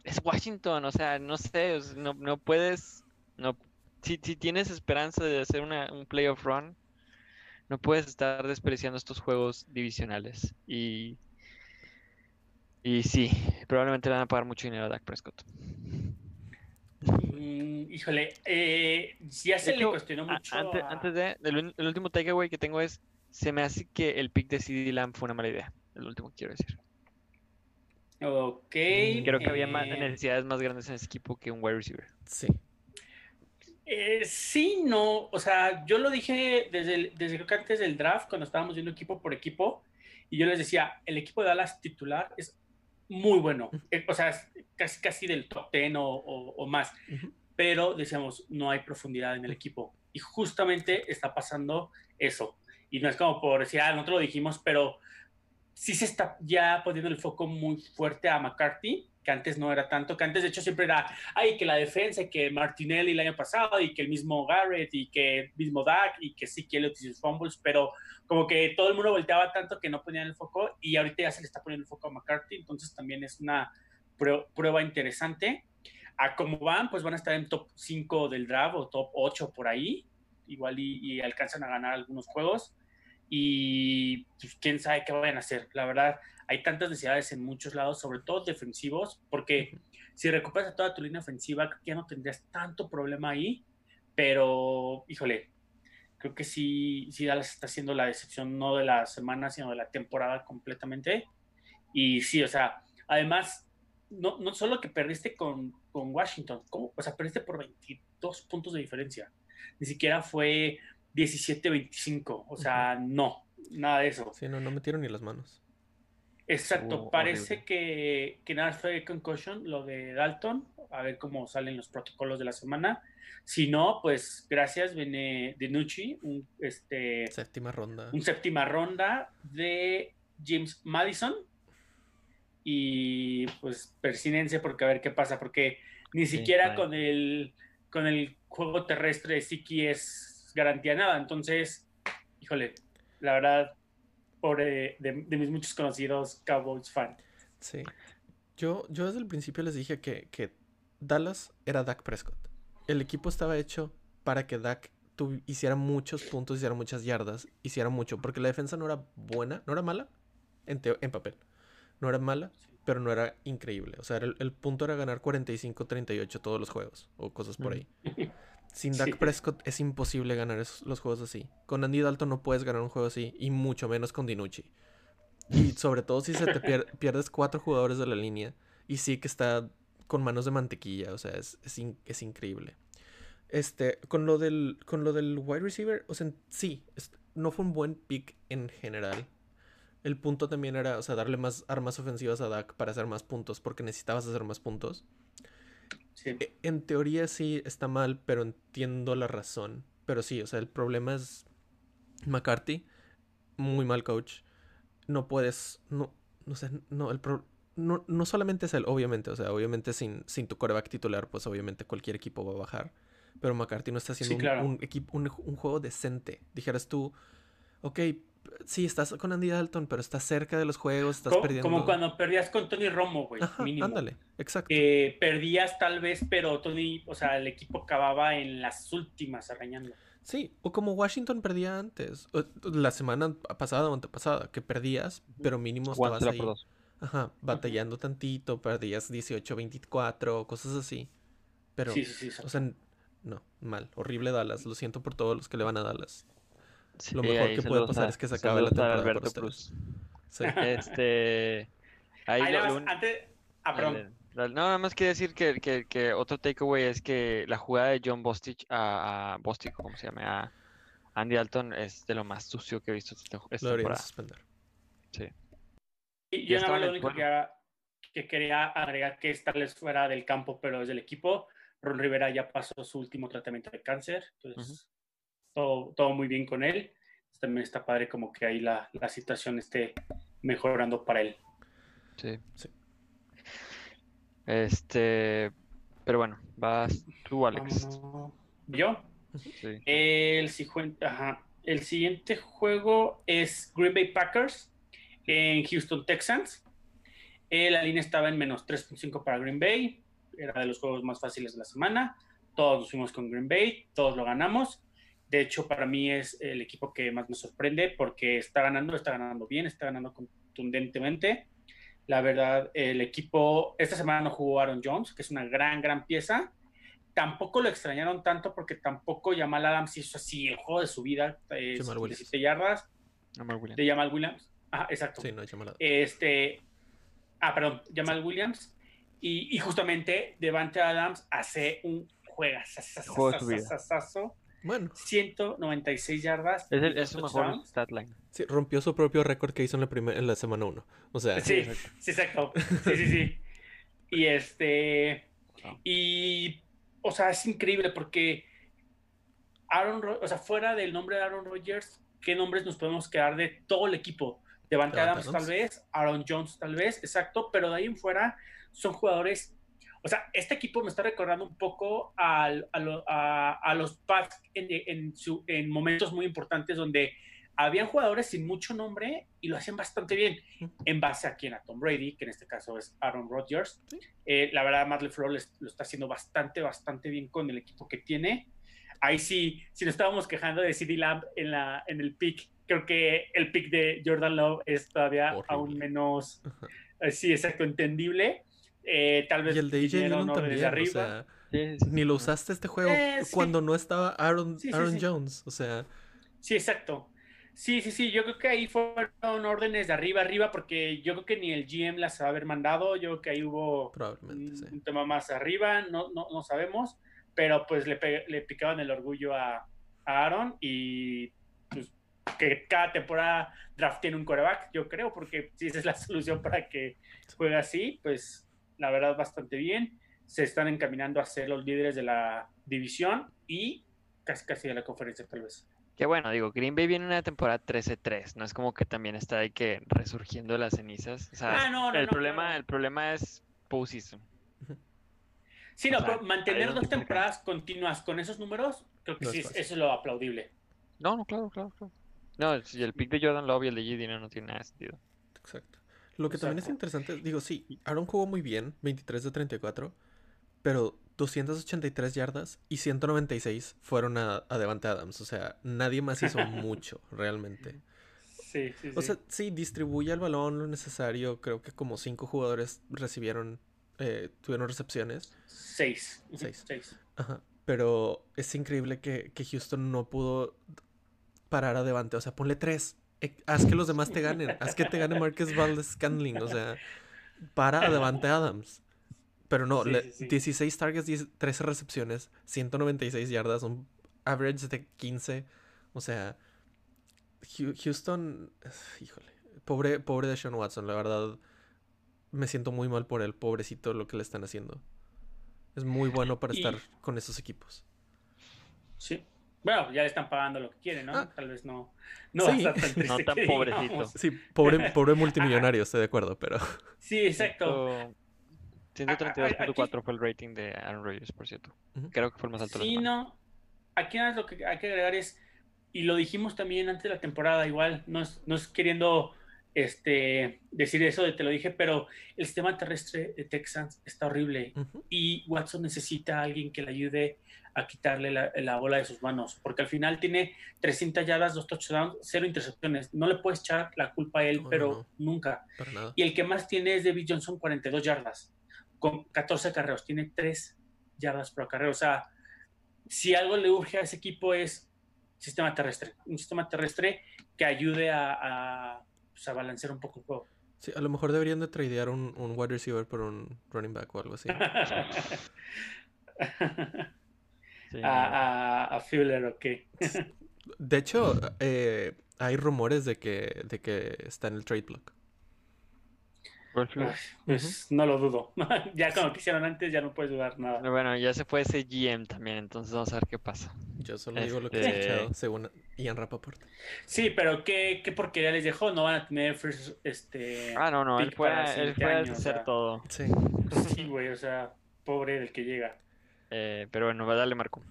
es Washington, o sea, no sé, no, no puedes, no, si, si tienes esperanza de hacer una, un playoff run, no puedes estar desperdiciando estos juegos divisionales. Y, y sí, probablemente le van a pagar mucho dinero a Dak Prescott. Mm, híjole, eh, ya se De le hecho, cuestionó mucho. antes, a- antes de, el, el último takeaway que tengo es, se me hace que el pick de CD Lamb fue una mala idea, el último que quiero decir. Ok. Creo que había más, eh, necesidades más grandes en ese equipo que un wide receiver. Sí. Eh, sí, no, o sea, yo lo dije desde, el- desde creo que antes del draft, cuando estábamos viendo equipo por equipo, y yo les decía, el equipo de Dallas titular es muy bueno, Eh, o sea, casi, casi del top 10 o, o- o más, Ujú. pero decíamos, no hay profundidad en el equipo, y justamente está pasando eso, y no es como por decir, ah, nosotros lo dijimos, pero sí se está ya poniendo el foco muy fuerte a McCarthy, que antes no era tanto, que antes de hecho siempre era, ay, que la defensa, y que Martinelli el año pasado, y que el mismo Garrett, y que el mismo Dak, y que sí que él sus fumbles, pero como que todo el mundo volteaba tanto que no ponían el foco, y ahorita ya se le está poniendo el foco a McCarthy, entonces también es una prueba interesante. A cómo van, pues van a estar en top 5 del draft o top 8 por ahí, igual y, y alcanzan a ganar algunos juegos y pues, quién sabe qué vayan a hacer. La verdad, hay tantas necesidades en muchos lados, sobre todo defensivos, porque si recuperas toda tu línea ofensiva, ya no tendrías tanto problema ahí, pero híjole, creo que sí, sí Dallas está haciendo la decepción no de la semana, sino de la temporada completamente. Y sí, o sea, además, no, no solo que perdiste con, con Washington, ¿cómo? o sea, perdiste por 22 puntos de diferencia. Ni siquiera fue 17-25, o sea, no, nada de eso. Sí, no, no metieron ni las manos. Exacto, parece que, que nada fue concussion, lo de Dalton, a ver cómo salen los protocolos de la semana. Si no, pues gracias, viene de Nucci, un este, séptima ronda. Un séptima ronda de James Madison. Y pues persinencia porque a ver qué pasa, porque ni siquiera con el con el juego terrestre Siki es garantía nada. Entonces, híjole, la verdad, de, mis muchos conocidos Cowboys fan. Sí. Yo, yo desde el principio les dije que, que Dallas era Dak Prescott. El equipo estaba hecho para que Dak hiciera muchos puntos, hiciera muchas yardas, hiciera mucho, porque la defensa no era buena, no era mala en, en papel. No era mala, pero no era increíble. O sea, el, punto era ganar 45-38 todos los juegos, o cosas por ahí. Sin Dak Prescott es imposible ganar los juegos así. Con Andy Dalton no puedes ganar un juego así, y mucho menos con Dinucci. Y sobre todo si se te pierdes cuatro jugadores de la línea, y sí que está con manos de mantequilla, o sea, es, es, increíble. Este, con lo del, con lo del wide receiver, o sea, sí, no fue un buen pick en general. El punto también era, o sea, darle más armas ofensivas a Dak para hacer más puntos, porque necesitabas hacer más puntos. E, en teoría sí está mal, pero entiendo la razón. Pero sí, o sea, el problema es McCarthy, muy mal coach. No puedes, no, no sé, no, el no, no solamente es él, obviamente, o sea, obviamente sin, sin tu coreback titular, pues obviamente cualquier equipo va a bajar. Pero McCarthy no está haciendo un, equipo, un, un, juego decente. Dijeras tú, ok, sí, estás con Andy Dalton, pero estás cerca de los juegos, estás perdiendo. Como cuando perdías con Tony Romo, güey, mínimo. Ándale, exacto. perdías tal vez, pero Tony, o sea, el equipo acababa en las últimas arañando. Sí, o como Washington perdía antes, la semana pasada o antepasada, que perdías, pero mínimo estabas ahí. Ajá, batallando tantito, perdías 18-24, cosas así. Pero, sí, sí, sí, o sea, no, mal, horrible Dallas, lo siento por todos los que le van a Dallas lo mejor que puede pasar es que se acabe la temporada Alberto Cruz. Este. Ahí, antes. Ah, no, nada más quiero decir que, que, que, otro takeaway es que la jugada de John Bostich a, a Bostich, como se llama, a Andy Alton es de lo más sucio que he visto esta, esta lo temporada. suspender. Sí. Y yo nada más lo único que, que, quería agregar que esta vez fuera del campo, pero es del equipo. Ron Rivera ya pasó su último tratamiento de cáncer, entonces todo, muy bien con él. También está padre como que ahí la, la situación esté mejorando para él. Sí. sí. Este, pero bueno, vas tú, Alex. ¿Yo? Sí. El, el siguiente juego es Green Bay Packers en Houston Texans. Eh, la línea estaba en menos 3.5 para Green Bay. Era de los juegos más fáciles de la semana. Todos nos fuimos con Green Bay, todos lo ganamos. De hecho, para mí es el equipo que más me sorprende porque está ganando, está ganando bien, está ganando contundentemente. La verdad, el equipo, esta semana no jugó Aaron Jones, que es una gran, gran pieza. Tampoco lo extrañaron tanto porque tampoco Jamal Adams hizo así el juego de su vida, eh, 17 yardas. De Jamal Williams. Ah, exacto. Sí, no Jamal Adams. Este, ah, perdón, Jamal Williams. Y, y justamente Devante Adams hace un juego bueno. 196 yardas. Es, su mejor stat line. Sí, rompió su propio récord que hizo en la, primera en la semana 1. O sea, sí, sí, exacto. Sí, sí, sí. Y este. Y. O sea, es increíble porque. Aaron, o sea, fuera del nombre de Aaron Rodgers, ¿qué nombres nos podemos quedar de todo el equipo? Devante Devante Adams, tal Adams. vez, Aaron Jones tal vez, exacto, pero de ahí en fuera son jugadores, o sea, este equipo me está recordando un poco al- a, lo- a- a los Pats en, en su- en momentos muy importantes donde habían jugadores sin mucho nombre y lo hacían bastante bien en base a quien, a Tom Brady, que en este caso es Aaron Rodgers. Sí. Eh, la verdad, Matt LeFleur lo está haciendo bastante, bastante bien con el equipo que tiene. Ahí sí, si nos estábamos quejando de CD Lamb en, la, en el pick, creo que el pick de Jordan Love es todavía Horrible. aún menos, eh, sí, exacto, entendible. Eh, tal vez Y el de AJ vinieron Dillon órdenes también, de o arriba. sea, Sí, sí, ni lo usaste este juego Eh, sí. cuando no estaba Aaron, Aaron sí. Jones, o sea, Sí, exacto. Sí, sí, sí, yo creo que ahí fueron órdenes de arriba arriba porque yo creo que ni el GM las va a haber mandado, yo creo que ahí hubo probablemente, un, sí. un tema más arriba, no, no, no sabemos, pero pues le, le picaban el orgullo a, a Aaron y pues que cada temporada draft tiene un coreback, yo creo, porque si esa es la solución para que juegue así, pues la verdad bastante bien, se están encaminando a ser los líderes de la división y casi casi de la conferencia tal vez. Que bueno, digo, Green Bay viene una temporada 13-3, no es como que también está ahí que resurgiendo de las cenizas. O sea, Ah, no, no, el no, problema, el problema es postseason. Sí, no, O sea, pero mantener dos temporadas continuas con esos números, creo que No sí, es eso es lo aplaudible. No, no, claro, claro, claro. No, si el pick de Jordan Love y el de G. Dino no tiene nada de sentido. Exacto. Lo que también es interesante, digo, sí, Aaron jugó muy bien, 23 de 34, pero 283 yardas y 196 fueron a, a Devante Adams. O sea, nadie más hizo mucho, realmente. Sí, sí, sí. O sea, sí, distribuye el balón lo necesario. Creo que como cinco jugadores recibieron, eh, tuvieron recepciones. seis. Seis. seis. Ajá. Pero es increíble que, que Houston no pudo parar a Devante. O sea, ponle tres. Eh, Haz que los demás te ganen. Haz que te gane Marcus Valdez Scantling. O sea, para a Devante Adams. Pero no, Sí, le- sí, sí. 16 targets, 10 13 recepciones, 196 yardas, un average de 15. O sea, Houston, híjole, pobre, pobre de Sean Watson, la verdad. Me siento muy mal por él, pobrecito, lo que le están haciendo. Es muy bueno para Y- estar con esos equipos. Sí. Bueno, ya le están pagando lo que quieren, ¿no? Ah. Tal vez no. No Sí. va a estar tan triste No tan que pobrecito. digamos. Sí, pobre, pobre multimillonario, estoy de acuerdo, pero Sí, exacto. Ciento- 132.4 aquí- fue el rating de Aaron Rodgers, por cierto. Creo que fue el más alto Sí, no. Aquí nada más lo que hay que agregar es, y lo dijimos también antes de la temporada, igual, no es, no es queriendo este, decir eso de te lo dije, pero el sistema terrestre de Texans está horrible y Watson necesita a alguien que le ayude a quitarle la, la bola de sus manos, porque al final tiene 300 yardas, dos touchdowns, cero intercepciones. No le puedes echar la culpa a él, pero no. nunca. Y el que más tiene es David Johnson, 42 yardas, con 14 carreos. Tiene 3 yardas por acarreo. O sea, si algo le urge a ese equipo es sistema terrestre. Un sistema terrestre que ayude a, a, pues, a balancear un poco el juego. Sí, a lo mejor deberían de tradear un, un wide receiver por un running back o algo así. Sí, a, a, a Fuller, ok. De hecho, eh, hay rumores de que, de que está en el trade block. Pues no lo dudo. ya como que hicieron antes, ya no puedes dudar nada. Bueno, ya se fue ese GM también, entonces vamos a ver qué pasa. Yo solo digo lo que he Este- escuchado, según Ian Rappaport. Sí, pero ¿qué, qué porquería les dejó? No van a tener first, este... Ah, no, no, él el él o hacer sea. todo. Sí. Sí, güey, o sea, pobre el que llega. Eh, pero bueno, va a darle Marco.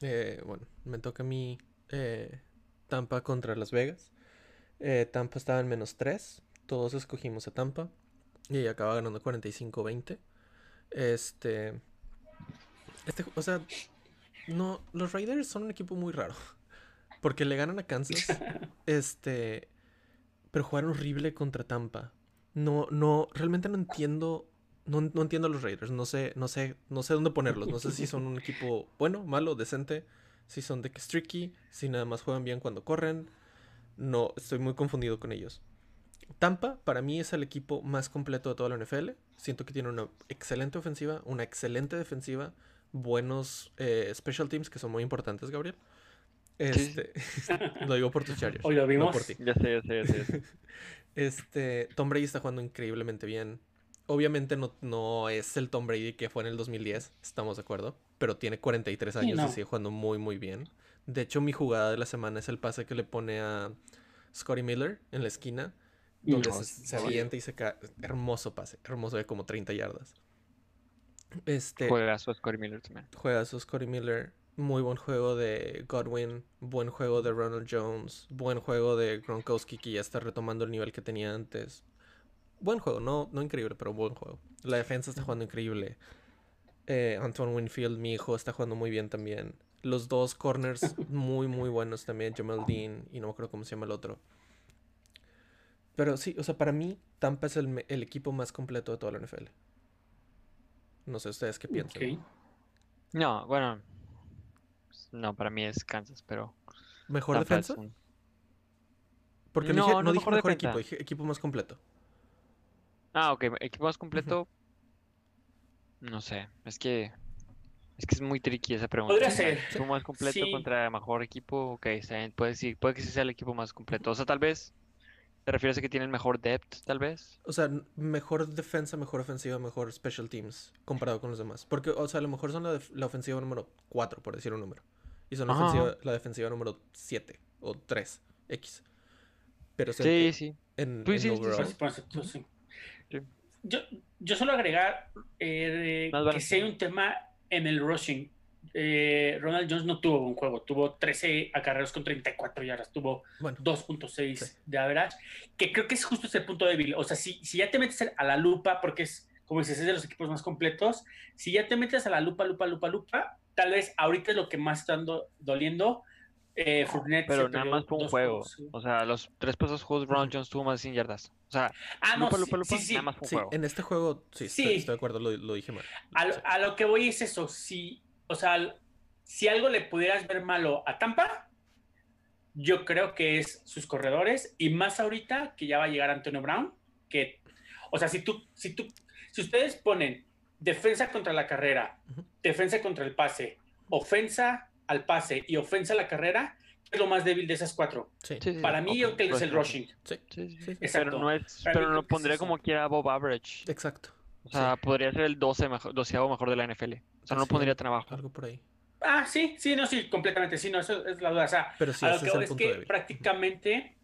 Eh, bueno, me toca a mí eh, Tampa contra Las Vegas. Eh, Tampa estaba en menos 3. Todos escogimos a Tampa. Y acaba ganando 45-20. Este. Este, o sea, no, los Raiders son un equipo muy raro. Porque le ganan a Kansas. Este. Pero jugaron horrible contra Tampa. No, no, realmente no entiendo. No, no entiendo a los Raiders. No sé, no sé, no sé dónde ponerlos. No sé si son un equipo bueno, malo, decente. Si son de que streaky. Si nada más juegan bien cuando corren. No, estoy muy confundido con ellos. Tampa, para mí, es el equipo más completo de toda la NFL. Siento que tiene una excelente ofensiva, una excelente defensiva, buenos eh, special teams que son muy importantes, Gabriel. Este, lo digo por tus Chargers. Hoy lo no vimos. por ti. Ya sé, ya sé, ya sé. ya sé. Este, Tom Brady está jugando increíblemente bien. Obviamente no, no es el Tom Brady que fue en el 2010, estamos de acuerdo, pero tiene 43 Sí, años no. y sigue jugando muy muy bien. De hecho, mi jugada de la semana es el pase que le pone a Scotty Miller en la esquina, donde No, se, sí. se avienta y se cae. Hermoso pase, hermoso de como 30 yardas. Este Juega su Scotty Miller también. juega su Scotty Miller. Muy buen juego de Godwin, buen juego de Ronald Jones, buen juego de Gronkowski que ya está retomando el nivel que tenía antes. Buen juego, no, no increíble, pero buen juego. La defensa está jugando increíble. Eh, Antoine Winfield, mi hijo, está jugando muy bien también. Los dos corners muy, muy buenos también. Jamal Dean y no me acuerdo cómo se llama el otro. Pero sí, o sea, para mí, Tampa es el, el equipo más completo de toda la NFL. No sé ustedes qué piensan. Ok. No, bueno. No, para mí es Kansas, pero. ¿Mejor Tampa defensa? un- Porque No, no, dije, no no dije mejor mejor equipo, dije equipo más completo. Ah, ok. Equipo más completo. No sé. Es que. Es que es muy tricky esa pregunta. Podría ser. Equipo más completo Sí. contra mejor equipo. Ok, está Puede, sí, puede que sí sea el equipo más completo. O sea, tal vez. ¿Te refieres a que tienen mejor depth, tal vez? O sea, mejor defensa, mejor ofensiva, mejor special teams comparado con los demás. Porque, o sea, a lo mejor son la, def- la ofensiva número 4, por decir un número. Y son la, ofensiva, la defensiva número 7 o 3, X. Pero Sí, en- sí. en, overall. Sí. Yo, yo solo agregar eh, que si hay un tema en el rushing. Eh, Ronald Jones no tuvo un juego, tuvo 13 acarreos con 34 yardas, tuvo Bueno, 2.6 Sí. de average, que creo que es justo ese punto débil. O sea, si, si ya te metes a la lupa, porque es, como dices, es de los equipos más completos, si ya te metes a la lupa, lupa, lupa, lupa, tal vez ahorita es lo que más está doliendo. Eh, Fournette se Pero nada más fue un juego. juegos, sí. O sea, los tres pasos juegos Ronald Jones tuvo más de 100 yardas. O sea, Ah, no, lupa, sí, lupa, lupa, sí, sí. nada más fue un sí, juego. en este juego, sí, Estoy, Sí. estoy de acuerdo, lo, lo dije mal. A, lo- Sí. a lo que voy es eso, si, o sea, si algo le pudieras ver malo a Tampa, yo creo que es sus corredores y más ahorita que ya va a llegar Antonio Brown, que, o sea, si tú, si tú, si ustedes ponen defensa contra la carrera, defensa contra el pase, ofensa al pase y ofensa a la carrera, ¿qué es lo más débil de esas cuatro? Sí, Sí, sí, Para mí, yo creo que es el rushing. sí, Sí, sí, sí. sí, Exacto. Pero no es, pero no es pondría como quiera Bob Average. exacto. O sea, podría ser el 12 mejor, doceavo mejor de la NFL. O sea, no pondría tan abajo. Algo por ahí. Ah, sí, sí, no, sí, completamente, sí, no, eso es la duda. O sea, Pero sí, a lo que es es punto que débil. prácticamente,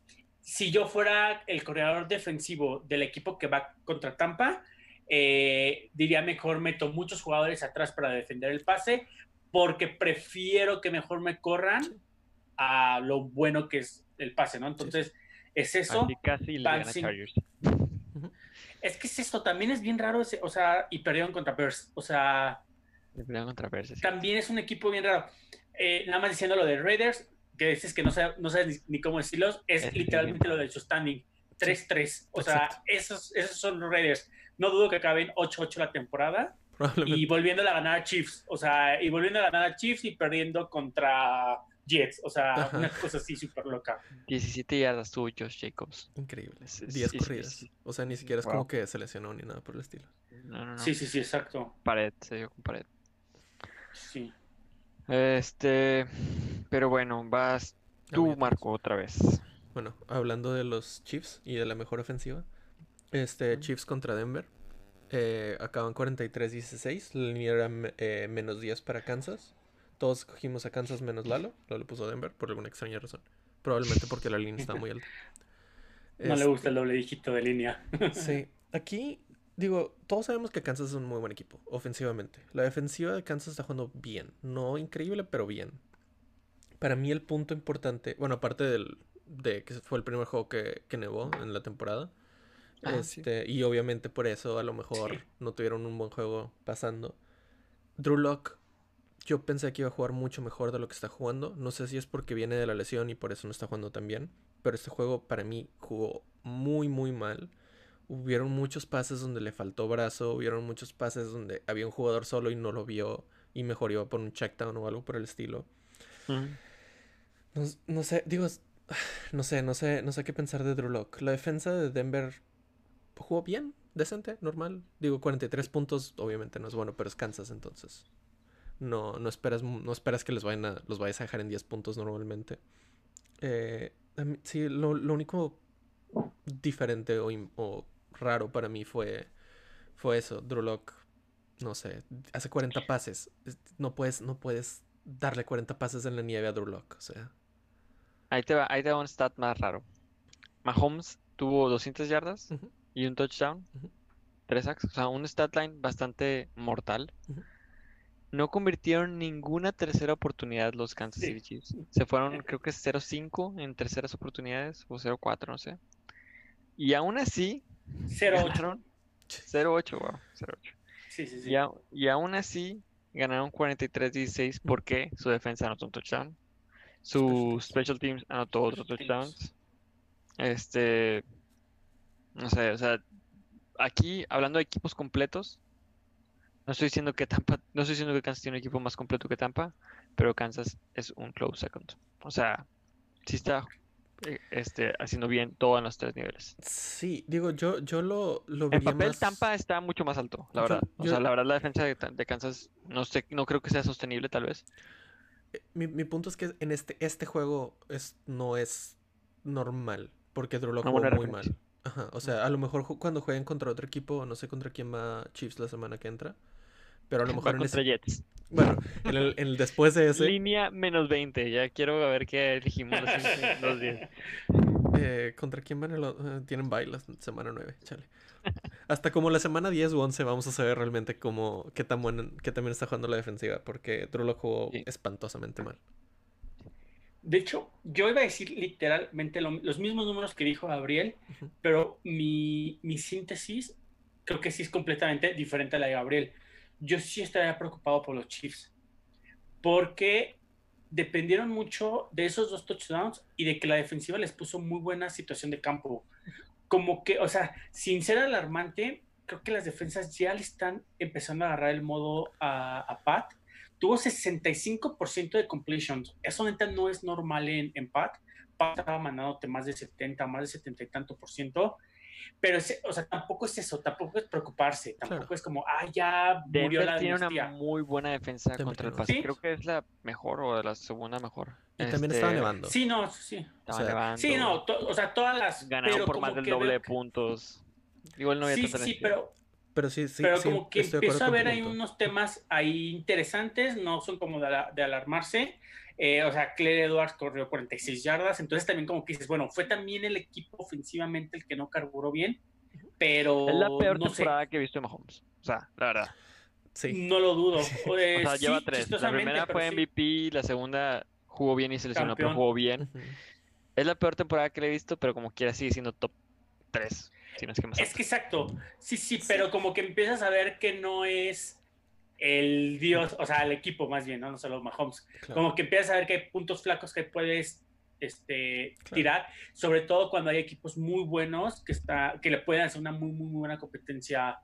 si yo fuera el corredor defensivo del equipo que va contra Tampa, eh, diría mejor meto muchos jugadores atrás para defender el pase, porque prefiero que mejor me corran a lo bueno que es el pase, ¿no? Entonces, es eso. Casi le gana. Chargers. Es que es esto, también es bien raro, ese, o sea, y perdieron contra Bears, o sea, pelean contra Bears, sí. también es un equipo bien raro. Eh, nada más diciendo lo de Raiders, que dices que no sabes, no sabes ni, ni cómo decirlos, es Es literalmente lo de su standing. 3-3. O sea, esos, esos son los Raiders. No dudo que acaben 8-8 la temporada. Y volviendo a ganar a Chiefs. O sea, y volviendo a ganar a Chiefs y perdiendo contra Jets. O sea, Ajá. una cosa así súper loca. 17 yardas tuvo Josh Jacobs. Increíble. Es- es- 10 es- corridas. O sea, ni siquiera es Wow. como que se lesionó ni nada por el estilo. No, no, no. Sí, sí, sí, exacto. Pared, se dio con pared. Sí. Este. Pero bueno, vas tú. Marco, otra vez. Bueno, hablando de los Chiefs y de la mejor ofensiva. Este, Chiefs contra Denver. Eh, acaban 43-16. La línea era eh, menos 10 para Kansas. Todos cogimos a Kansas menos Lalo. Lalo puso a Denver por alguna extraña razón. Probablemente porque la línea está muy alta. No le Este, gusta el doble dígito de línea. Sí, aquí digo, todos sabemos que Kansas es un muy buen equipo, ofensivamente. La defensiva de Kansas está jugando bien, no increíble, pero bien. Para mí el punto importante, bueno, aparte del, de que fue el primer juego que, que nevó en la temporada, Ah, sí. este, y obviamente por eso a lo mejor Sí. no tuvieron un buen juego pasando. Drew Lock, yo pensé que iba a jugar mucho mejor de lo que está jugando. No sé si es porque viene de la lesión y por eso no está jugando tan bien. Pero este juego para mí jugó muy, muy mal. Hubieron muchos pases donde le faltó brazo. Hubieron muchos pases donde había un jugador solo y no lo vio. Y mejor iba por un checkdown o algo por el estilo. No, no sé, digo, no sé, no sé, no sé qué pensar de Drew Lock. La defensa de Denver jugó bien, decente, normal. Digo, 43 puntos, obviamente no es bueno, pero es Kansas, entonces. No, no esperas, no esperas que les vayan a, los vayas a dejar en 10 puntos normalmente. Eh, mí- sí, lo, lo único diferente o, o raro para mí fue, fue eso. Drew no sé, hace 40 pases. Es- No puedes, no puedes darle 40 pases en la nieve a Drew o sea. Ahí te va, ahí te va un stat más raro. Mahomes tuvo 200 yardas. Y un touchdown, Ujú. tres sacks, o sea, un stat line bastante mortal. Ujú. No convirtieron ninguna tercera oportunidad los Kansas Sí. City Chiefs. Se fueron, creo que 0-5 en terceras oportunidades o 0-4, no sé. Y aún así, 0-8. ganaron 0-8, wow, 0-8. Sí, sí, sí. Y, y aún así ganaron 43-16 porque su defensa anotó un touchdown. Su special teams anotó otro touchdown. teams. Este, no sé, o sea, aquí hablando de equipos completos, no estoy diciendo que Tampa, no estoy diciendo que Kansas tiene un equipo más completo que Tampa, pero Kansas es un close second. O sea, sí está eh, este, haciendo bien todo en los tres niveles. Sí, digo, yo, yo lo, lo En papel, más- Tampa está mucho más alto, la Yo- verdad. O sea, la verdad, la defensa de, de Kansas, no sé, no creo que sea sostenible, tal vez. Eh, Mi, mi punto es que en este, este juego es, no es normal, porque Drew lo jugó muy referencia. mal. Ajá, o sea, a lo mejor cuando jueguen contra otro equipo, no sé contra quién va Chiefs la semana que entra, pero a lo Va mejor en contra ese... Jets. Bueno, en el, en el después de ese, Línea menos 20. Ya quiero ver qué elegimos los, siguientes- los 10. eh, ¿contra quién van? El, eh, tienen bye la semana 9, chale. Hasta como la semana 10 o 11 vamos a saber realmente cómo, qué tan buena, qué también está jugando la defensiva, porque Drew lo jugó Sí. espantosamente mal. De hecho, yo iba a decir literalmente lo- los mismos números que dijo Gabriel, pero mi, mi síntesis creo que sí es completamente diferente a la de Gabriel. Yo sí estaría preocupado por los Chiefs, porque dependieron mucho de esos dos touchdowns y de que la defensiva les puso muy buena situación de campo. Como que, o sea, sin ser alarmante, creo que las defensas ya le están empezando a agarrar el modo a, a Pat. Tuvo 65% de completions. Eso neta no es normal en, en Pat. Pat estaba mandándote más de 70, más de 70 y tanto por ciento. Pero, ese- o sea, tampoco es eso, tampoco es preocuparse, tampoco Claro. es como, ah, ya murió Denver la tiene dinastía. una muy buena defensa Denver contra el pase. Sí. Creo que es la mejor o la segunda mejor. Y también estaba Este, nevando. Sí, no, sí. Estaba O sea, nevando, Sí, no, o sea, todas las... Ganaron pero por más del doble de puntos. Igual no había Sí, tanta sí, pero, Pero sí, sí, pero sí, como que empiezo a ver ahí unos temas ahí interesantes, no son como de, de alarmarse. Eh, o sea, Claire Edwards corrió 46 yardas, entonces también como que dices, bueno, fue también el equipo ofensivamente el que no carburó bien, pero Es la peor no sé, temporada que he visto de Mahomes. O sea, la verdad. Sí, no lo dudo. O Eh, sea, lleva sí, tres. La primera fue sí. MVP, la segunda jugó bien y se lesionó, pero jugó bien. Es la peor temporada que le he visto, pero como quiera sigue siendo top 3. Si no es que más Es alto. que exacto, sí, sí, pero como que empiezas a ver que no es el dios, o sea, el equipo más bien, no, no solo Mahomes. claro. Como que empiezas a ver que hay puntos flacos que puedes este, Claro. tirar, sobre todo cuando hay equipos muy buenos que, está, que le pueden hacer una muy, muy, muy buena competencia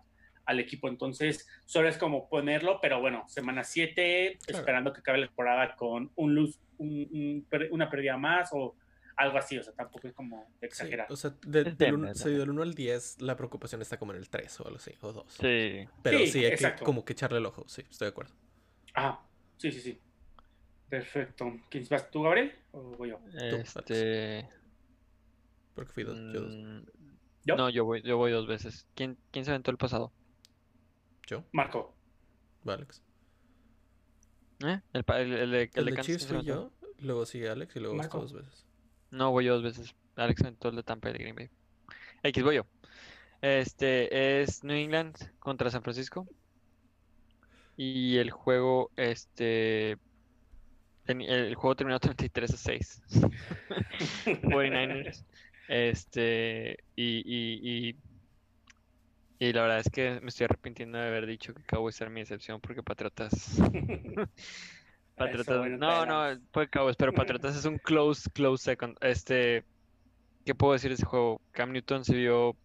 al equipo. Entonces, solo es como ponerlo, pero bueno, semana 7, Claro. esperando que acabe la temporada con un luz, un- un per- una pérdida más o algo así, o sea, tampoco es como de Sí, exagerar. o sea, de- del, Denver un- sí, también. del 1 al 10 la preocupación está como en el 3 o algo así, o 2. Sí. Pero Sí, sí, hay que exacto. como que echarle el ojo, sí, estoy de acuerdo. Ah, sí, sí, sí. Perfecto. ¿Quién vas tú, Gabriel? ¿O voy yo? Este. Porque fui dos, yo dos. mm, ¿Yo? No, yo voy, yo voy dos veces. ¿Quién, quién se aventó el pasado? Yo, Marco. va, Alex. ¿Eh? El, el, el de, el El de Chiefs ¿quién se fui yo, luego sigue Alex y luego Marco. dos veces. No, voy yo dos veces. Alex aventó el de Tampa y el de Green Bay. X, voy yo. Este es New England contra San Francisco. Y el juego, este. teni- El juego terminó 33 a 6. 49ers. Este. Y, y, y, y la verdad es que me estoy arrepintiendo de haber dicho que Cowboys era mi excepción porque Patriotas. Patriotas. bueno, no, no, fue Cowboys, pero Patriotas es un close, close second. Este. ¿Qué puedo decir de ese juego? Cam Newton se vio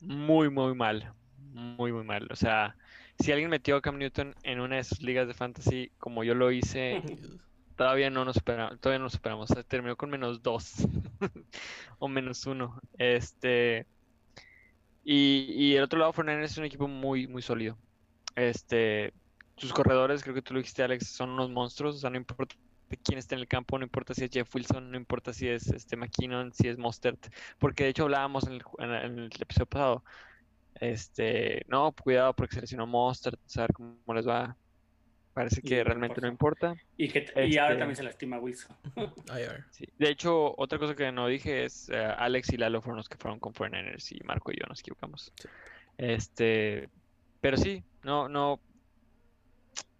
muy, muy mal. Muy, muy mal. O sea, si alguien metió a Cam Newton en una de sus ligas de fantasy, como yo lo hice, todavía no nos superamos, todavía no nos superamos. O sea, terminó con menos dos o menos uno. Este. Y, y el otro lado, Fernández es un equipo muy, muy sólido. Este. Sus corredores, creo que tú lo dijiste, Alex, son unos monstruos. O sea, no importa quién está en el campo, no importa si es Jeff Wilson, no importa si es este McKinnon, si es Mostert. Porque de hecho hablábamos en el, ju- en el- en el episodio pasado. Este, no, cuidado porque se lesionó Mostert, a ver cómo les va. Parece que realmente no importa. Y, que, y ahora Este- también se lastima Wilson. Sí. De hecho, otra cosa que no dije es eh, Alex y Lalo fueron los que fueron con 49ers y Marco y yo nos equivocamos. Sí. Este, pero sí, no, no,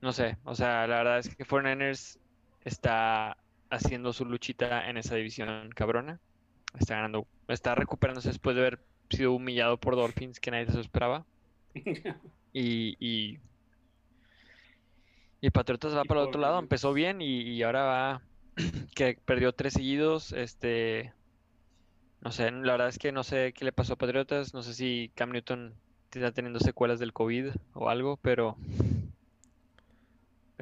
no sé. O sea, la verdad es que 49ers está haciendo su luchita en esa división cabrona. Está ganando, está recuperándose después de haber sido humillado por Dolphins, que nadie se lo esperaba. Y, y, y Patriotas va Y para el otro lado, empezó bien y, y ahora va que perdió tres seguidos, este no sé, la verdad es que no sé qué le pasó a Patriotas, no sé si Cam Newton está teniendo secuelas del COVID o algo, pero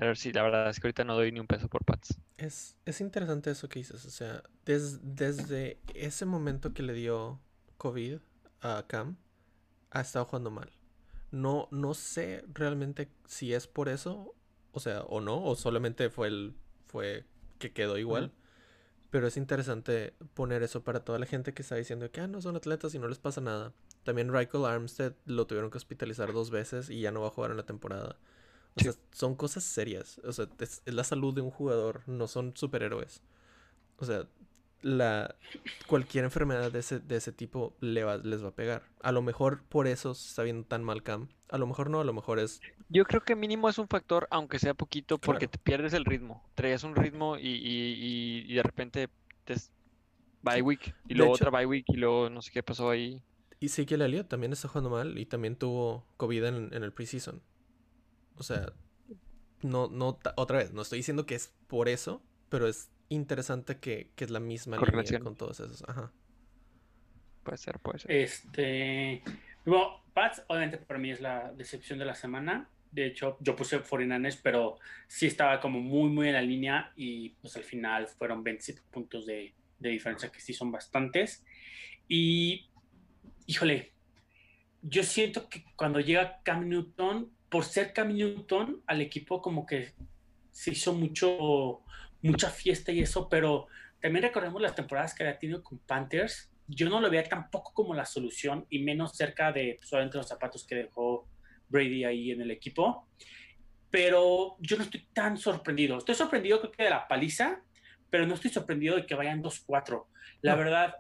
pero sí, la verdad es que ahorita no doy ni un peso por Pats. Es, es interesante eso que dices. O sea, des- desde ese momento que le dio COVID a Cam, ha estado jugando mal. No, no sé realmente si es por eso, o sea, o no, o solamente fue el, fue que quedó igual. Pero es interesante poner eso para toda la gente que está diciendo que ah, no son atletas y no les pasa nada. También Michael Armstead lo tuvieron que hospitalizar dos veces y ya no va a jugar en la temporada. O Sí. sea, son cosas serias. O sea, es, es la salud de un jugador, no son superhéroes. O sea, la cualquier enfermedad de ese, de ese tipo le va- les va a pegar. A lo mejor por eso se está viendo tan mal Cam. A lo mejor no, a lo mejor es Yo creo que mínimo es un factor, aunque sea poquito, porque Claro. te pierdes el ritmo. Traías un ritmo y, y- y- y de repente te bye week y luego hecho- otra bye week y luego no sé qué pasó ahí. Y sí que Elliott también está jugando mal y también tuvo COVID en, en el preseason. O sea, no, no, otra vez, no estoy diciendo que es por eso, pero es interesante que, que es la misma línea con todos esos. Ajá. Puede ser, puede ser. Este. Bueno, Pats, obviamente, para mí es la decepción de la semana. De hecho, yo puse 49ers, pero sí estaba como muy, muy en la línea y pues al final fueron 27 puntos de, de diferencia, que sí son bastantes. Y, híjole, yo siento que cuando llega Cam Newton, por ser Cam Newton, al equipo como que se hizo mucho, mucha fiesta y eso, pero también recordemos las temporadas que había tenido con Panthers. Yo no lo veía tampoco como la solución y menos cerca de pues, obviamente los zapatos que dejó Brady ahí en el equipo. Pero yo no estoy tan sorprendido. Estoy sorprendido creo que de la paliza, pero no estoy sorprendido de que vayan 2-4. La No. verdad,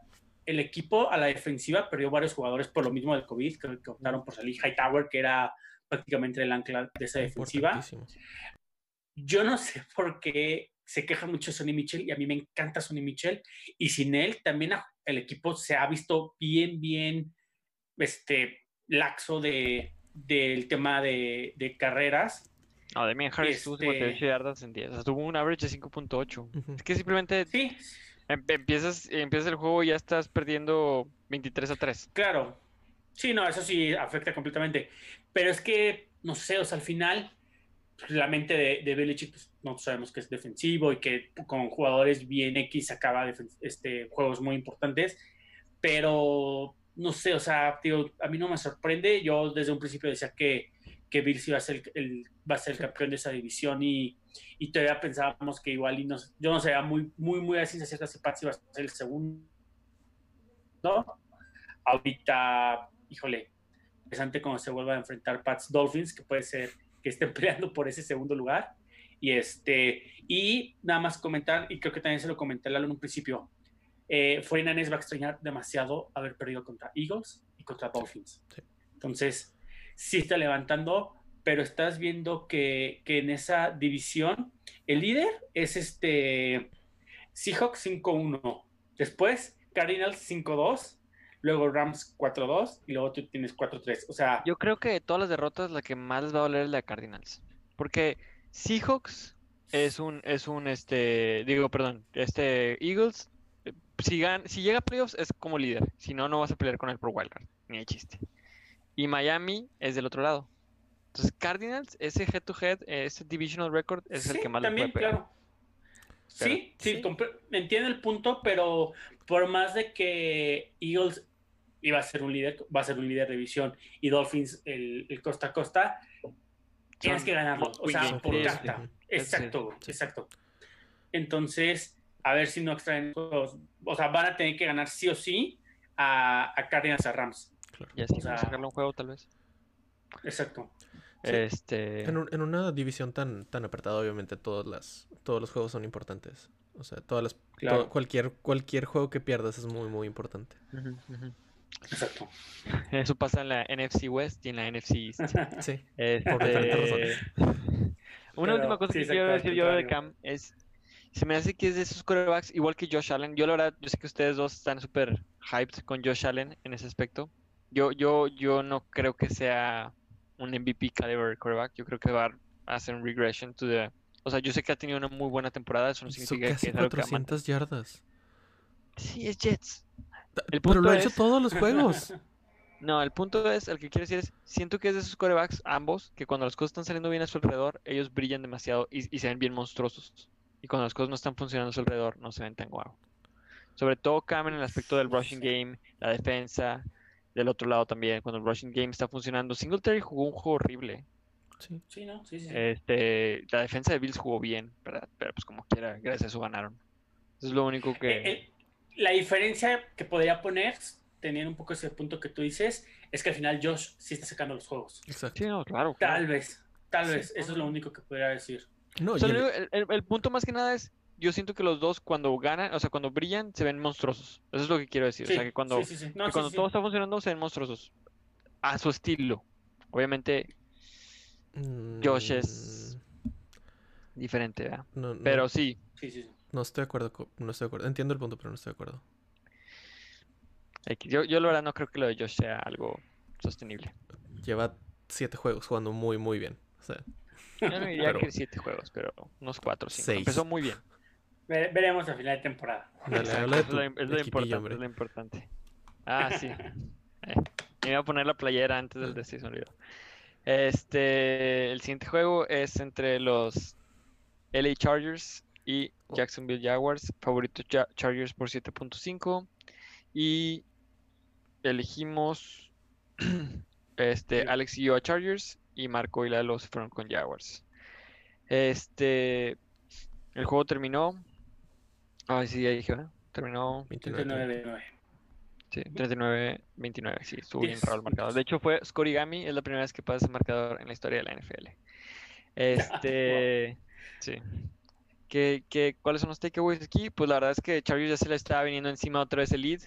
el equipo a la defensiva perdió varios jugadores por lo mismo del COVID, que optaron por salir. Hightower, que era prácticamente el ancla de esa defensiva. Yo no sé por qué se queja mucho Sonny Mitchell y a mí me encanta Sonny Mitchell. Y sin él también el equipo se ha visto bien, bien este, laxo de, del tema de, de carreras. No, Demian Harris tuvo este- 58 yardas en 10. O sea, tuvo un average de 5.8. Ujú. Es que simplemente Sí, em- empiezas, empiezas el juego y ya estás perdiendo 23 a 3. claro. Sí, no, eso sí afecta completamente. Pero es que, no sé, o sea, al final, pues, la mente de, de Belichick, pues, no sabemos que es defensivo y que con jugadores bien X acaba este, juegos muy importantes. Pero, no sé, o sea, tío, a mí no me sorprende. Yo desde un principio decía que, que Bills iba a ser el, va a ser el campeón de esa división y, y todavía pensábamos que igual, y nos, yo no sé, muy, muy, muy así, cierta si Pats iba a ser el segundo. ¿no? Ahorita, híjole, interesante cuando se vuelva a enfrentar Pats Dolphins, que puede ser que estén peleando por ese segundo lugar. Y este, y nada más comentar, y creo que también se lo comenté a Lalo en un principio, eh, 49ers va a extrañar demasiado haber perdido contra Eagles y contra Dolphins. Sí. Entonces, sí está levantando, pero estás viendo que, que en esa división el líder es este Seahawks 5-1. Después Cardinals 5-2, luego Rams 4-2 y luego tú tienes 4-3. O sea, Yo creo que de todas las derrotas, la que más les va a doler es la de Cardinals. Porque Seahawks es un, es un, este, digo, perdón, este, Eagles, si, gan- si llega a playoffs es como líder. Si no, no vas a pelear con él por wildcard. Ni de chiste. Y Miami es del otro lado. Entonces, Cardinals, ese head to head, ese divisional record, es el que más también, puede pegar. claro. Sí, sí, sí. entiendo el punto, pero por más de que Eagles iba a ser un líder, va a ser un líder de división y Dolphins el, el costa a costa, tienes que ganarlo. O sea, por games, carta. Exacto, Sí. exacto. Entonces, a ver si no extraen juegos. O sea, van a tener que ganar sí o sí a, a Cardinals a Rams. Claro. Y así O sea- sacarle un juego, tal vez. Exacto. Sí. Este, En, un- en una división tan, tan apretada, obviamente, todas las, todos los juegos son importantes. O sea, todas las, Claro. todo- cualquier, cualquier juego que pierdas es muy, muy importante. ujú, ujú. Exacto. Eso pasa en la NFC West y en la NFC East. Sí. Este, diferentes Una Pero, última cosa sí, que quiero decir yo de. Cam es, se me hace que es de esos quarterbacks igual que Josh Allen. Yo la verdad, yo sé que ustedes dos están súper hyped con Josh Allen en ese aspecto. Yo, yo, yo no creo que sea un MVP caliber quarterback. Yo creo que va a hacer un regression to the... O sea, yo sé que ha tenido una muy buena temporada, eso no significa que casi es que a 400 yardas. Sí, es Jets. El Pero lo ha hecho es- todos los juegos. No, el punto es, el que quiero decir es, siento que es de esos quarterbacks, ambos, que cuando las cosas están saliendo bien a su alrededor, ellos brillan demasiado y, y se ven bien monstruosos. Y cuando las cosas no están funcionando a su alrededor, no se ven tan guau. Sobre todo Cam en el aspecto del rushing game, la defensa, del otro lado también, cuando el rushing game está funcionando. Singletary jugó un juego horrible. Sí. Sí, ¿no? Sí, sí. sí. Este, la defensa de Bills jugó bien, ¿verdad? Pero pues como quiera, gracias a eso ganaron. Eso es lo único que... Eh, eh, la diferencia que podría poner, teniendo un poco ese punto que tú dices, es que al final Josh sí está sacando los juegos. Exacto. Sí, no, claro, Tal vez, tal Sí. vez. Eso es lo único que podría decir. No, O sea, el- el, punto más que nada es, yo siento que los dos cuando ganan, o sea, cuando brillan, se ven monstruosos. Eso es lo que quiero decir. Sí, o sea, que cuando, sí, sí, sí. No, que sí, cuando sí. todo está funcionando, se ven monstruosos. A su estilo. Obviamente Josh es- Mm, diferente, ¿verdad? No, no- Pero sí, Sí, sí, sí. No estoy de acuerdo. No estoy de acuerdo. Entiendo el punto, pero no estoy de acuerdo. Yo, yo la verdad no creo que lo de Josh sea algo sostenible. Lleva siete juegos jugando muy, muy bien. O sea, Yo no diría Pero- que siete juegos, pero unos cuatro o cinco. Seis. Empezó muy bien. Ve- veremos al final de temporada. dale, Exacto, habla de es lo, es importante, hombre. es lo importante. Ah, sí. Eh, me iba a poner la playera antes del de se me olvidó. Este, el siguiente juego es entre los LA Chargers y Oh. Jacksonville Jaguars. Favorito Ja- Chargers por 7.5. Y elegimos este, Sí. Alex y yo a Chargers y Marco y Lalo se fueron con Jaguars. Este, el juego terminó. Ay, sí, ya dije, ¿verdad? Terminó 29. 39 Sí, 39-29, sí, estuvo bien raro el marcador. De hecho, fue Scorigami, es la primera vez que pasa ese marcador en la historia de la NFL. Este, sí. ¿Qué, qué, cuáles son los takeaways aquí? Pues la verdad es que Chargers ya se le estaba viniendo encima otra vez el lead.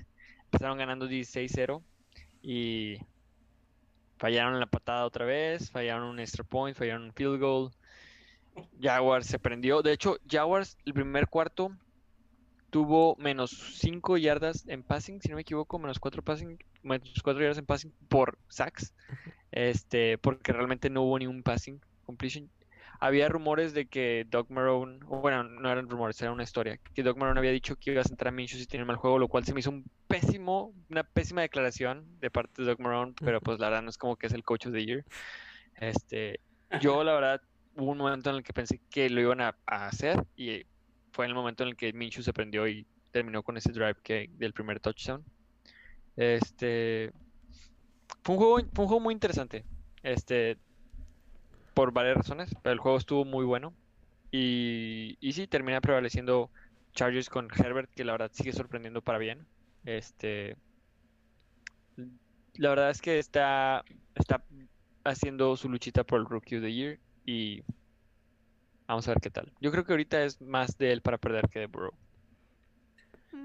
Empezaron ganando 16-0 y fallaron la patada otra vez, fallaron un extra point, fallaron un field goal. Jaguars se prendió. De hecho, Jaguars el primer cuarto tuvo menos 5 yardas en passing, si no me equivoco, menos 4 passing, menos 4 yardas en passing por sacks. Este, porque realmente no hubo ni un passing completion. Había rumores de que Doug Marone, bueno, no eran rumores, era una historia, que Doug Marone había dicho que iba a centrar a Minshew si un mal juego, lo cual se me hizo un pésimo, una pésima declaración de parte de Doug Marone, pero pues la verdad no es como que es el coach of the year. Este, yo la verdad hubo un momento en el que pensé que lo iban a, a hacer y fue en el momento en el que Minshew se prendió y terminó con ese drive que del primer touchdown. Este fue un juego, fue un juego muy interesante. Este por varias razones, pero el juego estuvo muy bueno. Y, y sí, termina prevaleciendo Chargers con Herbert, que la verdad sigue sorprendiendo para bien. Este la verdad es que está, está haciendo su luchita por el Rookie of the Year y vamos a ver qué tal. Yo creo que ahorita es más de él para perder que de Burrow.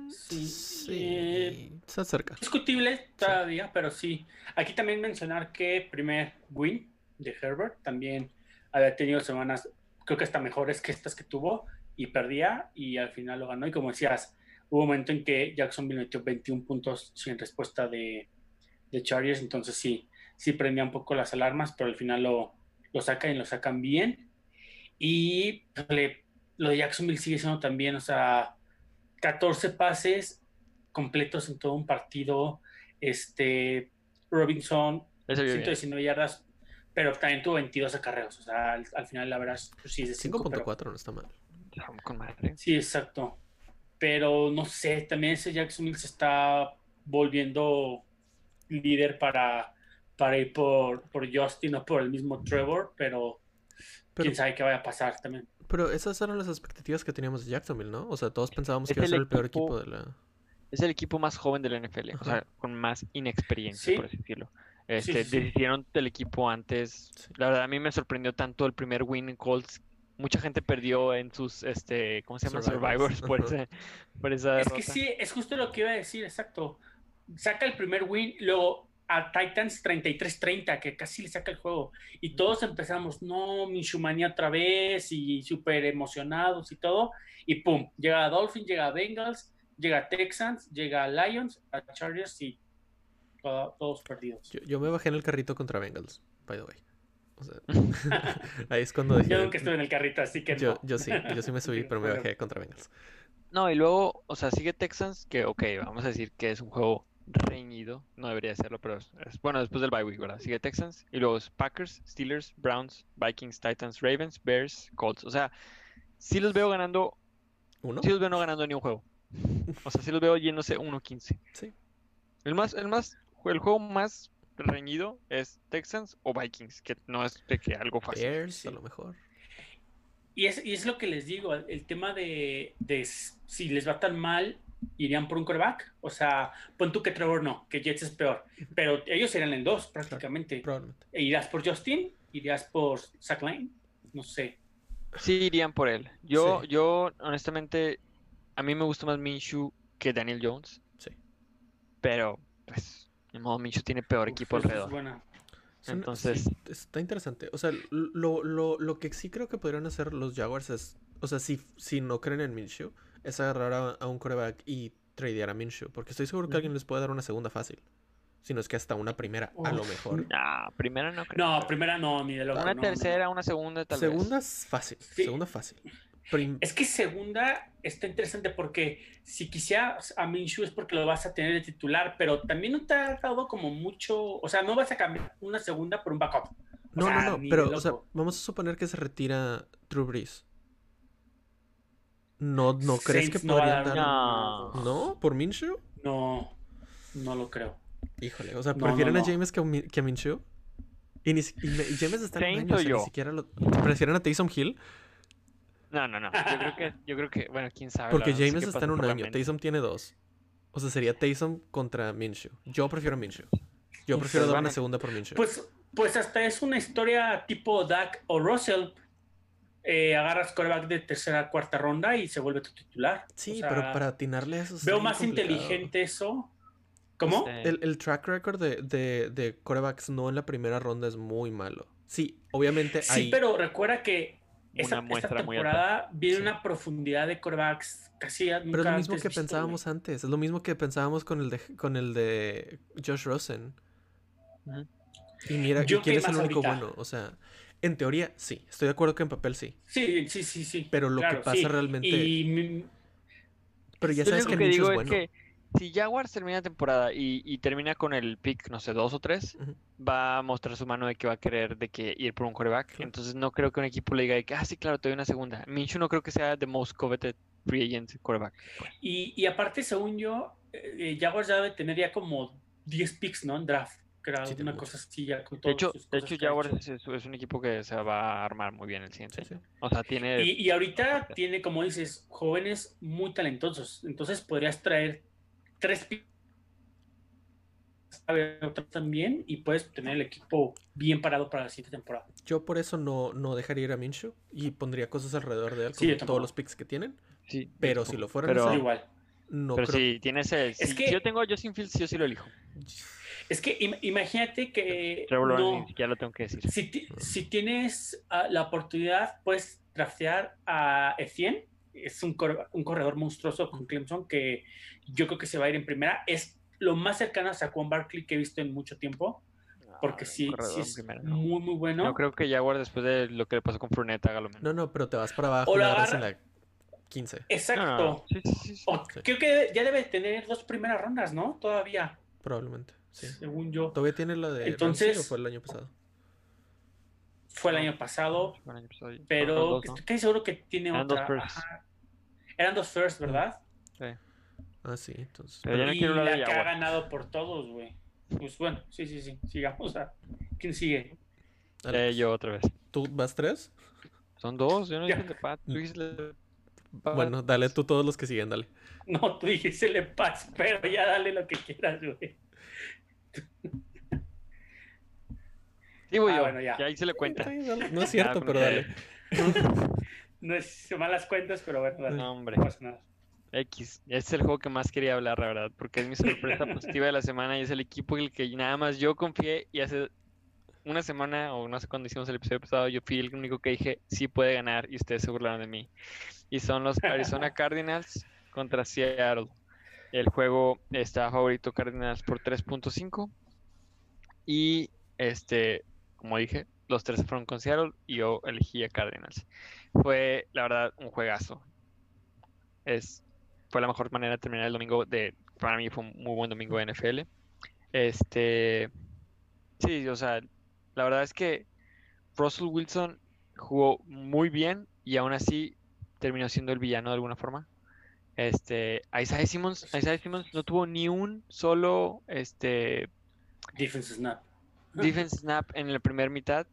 Sí, eh, Sí, se acerca. discutible todavía, pero sí. Aquí también mencionar que primer win de Herbert también había tenido semanas, creo que hasta mejores que estas que tuvo, y perdía, y al final lo ganó. Y como decías, hubo un momento en que Jacksonville metió 21 puntos sin respuesta de, de Chargers, entonces sí, sí prendía un poco las alarmas, pero al final lo, lo sacan y lo sacan bien. Y híjole, lo de Jacksonville sigue siendo también, o sea, 14 pases completos en todo un partido. Este, Robinson, Ese vio bien. 119 yardas, pero también tuvo 22 acarreos. O sea, al, al final, la verdad, pues sí es de 5. 5.4 no está mal. Vamos con madre. Sí, exacto. Pero no sé, también ese Jacksonville se está volviendo líder para, para ir por, por Justin o por el mismo Trevor, pero, Pero, quién sabe qué vaya a pasar también. pero esas eran las expectativas que teníamos de Jacksonville, ¿no? O sea, todos pensábamos Es que iba a el ser el peor equipo- de la. Es el equipo más joven de la NFL, o Ajá. sea, con más inexperiencia, Sí. por así decirlo. Este, sí, sí. decidieron del equipo antes. La verdad, a mí me sorprendió tanto el primer win en Colts. Mucha gente perdió en sus, este, ¿cómo se llama? Survivors. Survivors por, ese- por esa Es que sí, es justo lo que iba a decir, exacto. Saca el primer win, luego a Titans 33-30, que casi le saca el juego. Y todos empezamos, no, Minshumanía otra vez, y súper emocionados y todo. Y pum, llega a Dolphins, llega a Bengals, llega a Texans, llega a Lions, a Chargers y todo- todos perdidos. Yo, yo me bajé en el carrito contra Bengals, by the way. O sea, ahí es cuando dije. Yo nunca estuve en el carrito, así que yo, no. yo sí, yo sí me subí, pero me bajé contra Bengals. No, y luego, o sea, sigue Texans, que ok, vamos a decir que es un juego reñido, no debería serlo, pero es, bueno, después del bye week, ¿verdad? Sigue Texans, y luego es Packers, Steelers, Browns, Vikings, Titans, Ravens, Bears, Colts. O sea, sí los veo ganando, ¿Uno? sí los veo no ganando ni un juego. O sea, sí los veo yéndose 1-15. Sí. El más, el más, el juego más reñido es Texans o Vikings, que no es de que algo fácil. Bears, a lo mejor. Y es, y es lo que les digo, el, tema de, de si les va tan mal, irían por un quarterback. O sea, pon tú que Trevor no, que Jets es peor. Pero ellos serían en dos prácticamente. Probablemente. E ¿Irías por Justin? ¿Irías por Zach Lane? No sé. Sí irían por él. Yo, Sí. yo, honestamente, a mí me gusta más Minshew que Daniel Jones. Sí. Pero, pues, modo, Minshew tiene peor Uf, equipo es alrededor. buena. Entonces- sí, está interesante. O sea, lo, lo, lo que sí creo que podrían hacer los Jaguars es. O sea, si, si no creen en Minshew, es agarrar a, a un coreback y tradear a Minshew. Porque estoy seguro que alguien les puede dar una segunda fácil. Si no es que hasta una primera, a lo Uf. mejor. No, primera no creo. No, primera no, ni de loco. Una no, no, no. tercera, una segunda, tal vez. Segunda es fácil. Sí. Segunda fácil. Prim- Es que segunda está interesante porque si quisieras a Minshew es porque lo vas a tener de titular, pero también no te ha dado como mucho, o sea, no vas a cambiar una segunda por un backup. no, sea, no, no. Pero, o sea, loco. vamos a suponer que se retira Drew Brees. ¿No, no crees Saints que no podrían dar dar.? No. ¿No? ¿Por Minshew? No, no lo creo. Híjole, o sea, ¿prefieren no, a no. James que a, Mi- que a Minshew? Y, ni, James está en un Saints año, o sea, ni siquiera lo... ¿Prefieren a Taysom Hill? No, no, no. Yo creo que, yo creo que, bueno, quién sabe. Porque James está en un año. Taysom tiene dos. O sea, sería Taysom contra Minshew. Yo prefiero a Minshew. Yo prefiero dar van una a- segunda por Minshew. Pues, pues hasta es una historia tipo Dak o Russell. Eh, agarras coreback de tercera cuarta ronda y se vuelve tu titular. sí, O sea, pero para atinarle a eso Veo más complicado. inteligente eso. ¿Cómo? Sí. El, el track record de, de, de corebacks no en la primera ronda es muy malo. Sí, obviamente Sí, hay... pero recuerda que Una esta, esta muestra muy alta. temporada viene Sí. una profundidad de corebacks casi nunca Pero es lo mismo antes que visto, pensábamos güey. antes. Es lo mismo que pensábamos con el de, con el de Josh Rosen. Y mira, Yo ¿y quién es el único ahorita. bueno? O sea, en teoría sí. Estoy de acuerdo que en papel sí. Sí, sí, sí, sí. Pero lo que pasa sí. realmente- Y Pero ya Yo sabes que que digo es es bueno. que si Jaguars termina la temporada y, y termina con el pick, no sé, dos o tres, va a mostrar su mano de que va a querer de que ir por un quarterback. Claro. Entonces no creo que un equipo le diga de que, ah, sí, claro, te doy una segunda. Minshew no creo que sea the most coveted free agent quarterback. pues. y, y aparte, según yo, eh, Jaguars ya debe tener ya como 10 picks, ¿no? En draft. Que era Sí, tiene una cosa así ya con De hecho, de hecho Jaguars es, es un equipo que se va a armar muy bien el siguiente sí. O sea, tiene... Y, y ahorita tiene, como dices, jóvenes muy talentosos. Entonces podrías traer tres picks a ver, otra también y puedes tener el equipo bien parado para la siguiente temporada. Yo por eso no, no dejaría ir a Minshew y pondría cosas alrededor de él, Sí, como yo todos los picks que tienen. sí, Pero si lo fueran Pero- igual. no pero creo. si tienes el... Si, Es que- si yo tengo a Justin Fields, sí o sí lo elijo. Es que im- imagínate que Trevor no, siquiera lo tengo que decir. si, ti- si tienes ah, la oportunidad, puedes draftear a Etienne. Es un, cor- un corredor monstruoso con Clemson que yo creo que se va a ir en primera. Es lo más cercano a Saquon Barkley que he visto en mucho tiempo, porque Ah, sí, es no. muy, muy bueno. No creo que Jaguar después de lo que le pasó con Fournette haga lo mismo. No, no, pero te vas para abajo O la agarras en la 15. Exacto. No, no, no. Sí, sí, sí, sí. O- Sí. Creo que ya debe tener dos primeras rondas, ¿no? Todavía, Probablemente, sí. según yo. ¿Todavía tiene la de Entonces- Ramsey o fue el año pasado? Fue el año pasado, el año pero dos, ¿no? estoy casi seguro que tiene Eran dos otra. Eran dos first, ¿verdad? Ah, sí, entonces. Pero no y quiero hablar la de que ha ganado por todos, güey. Pues bueno, sí, sí, sí. Sigamos a. ¿Quién sigue? Eh, yo otra vez. ¿Tú vas tres? Son dos, yo no Ya. dije el de Pat. Tú dijiste el de Pat. Bueno, dale tú todos los que siguen, dale. No, tú dijiste le paz, pero ya dale lo que quieras, güey. Digo Ah, yo, bueno, ya. que ahí se le cuenta. No es cierto, Ah, pero dale. No es malas cuentas, pero bueno, dale, No, hombre. no pasa nada. X. Este es el juego que más quería hablar, la verdad, porque es mi sorpresa positiva de la semana y es el equipo en el que nada más yo confié y hace una semana o no sé cuándo hicimos el episodio pasado, yo fui el único que dije sí puede ganar y ustedes se burlaron de mí. Y son los Arizona Cardinals contra Seattle. El juego está favorito Cardinals por 3.5 y este, como dije, los tres fueron con Seattle y yo elegí a Cardinals. Fue, la verdad, un juegazo. Es, fue la mejor manera de terminar el domingo de, para mí fue un muy buen domingo de NFL. Este, sí, o sea, la verdad es que Russell Wilson jugó muy bien y aún así terminó siendo el villano de alguna forma. Este, Isaiah Simmons, Isaiah Simmons no tuvo ni un solo este Defense snap. Defense snap en la primera mitad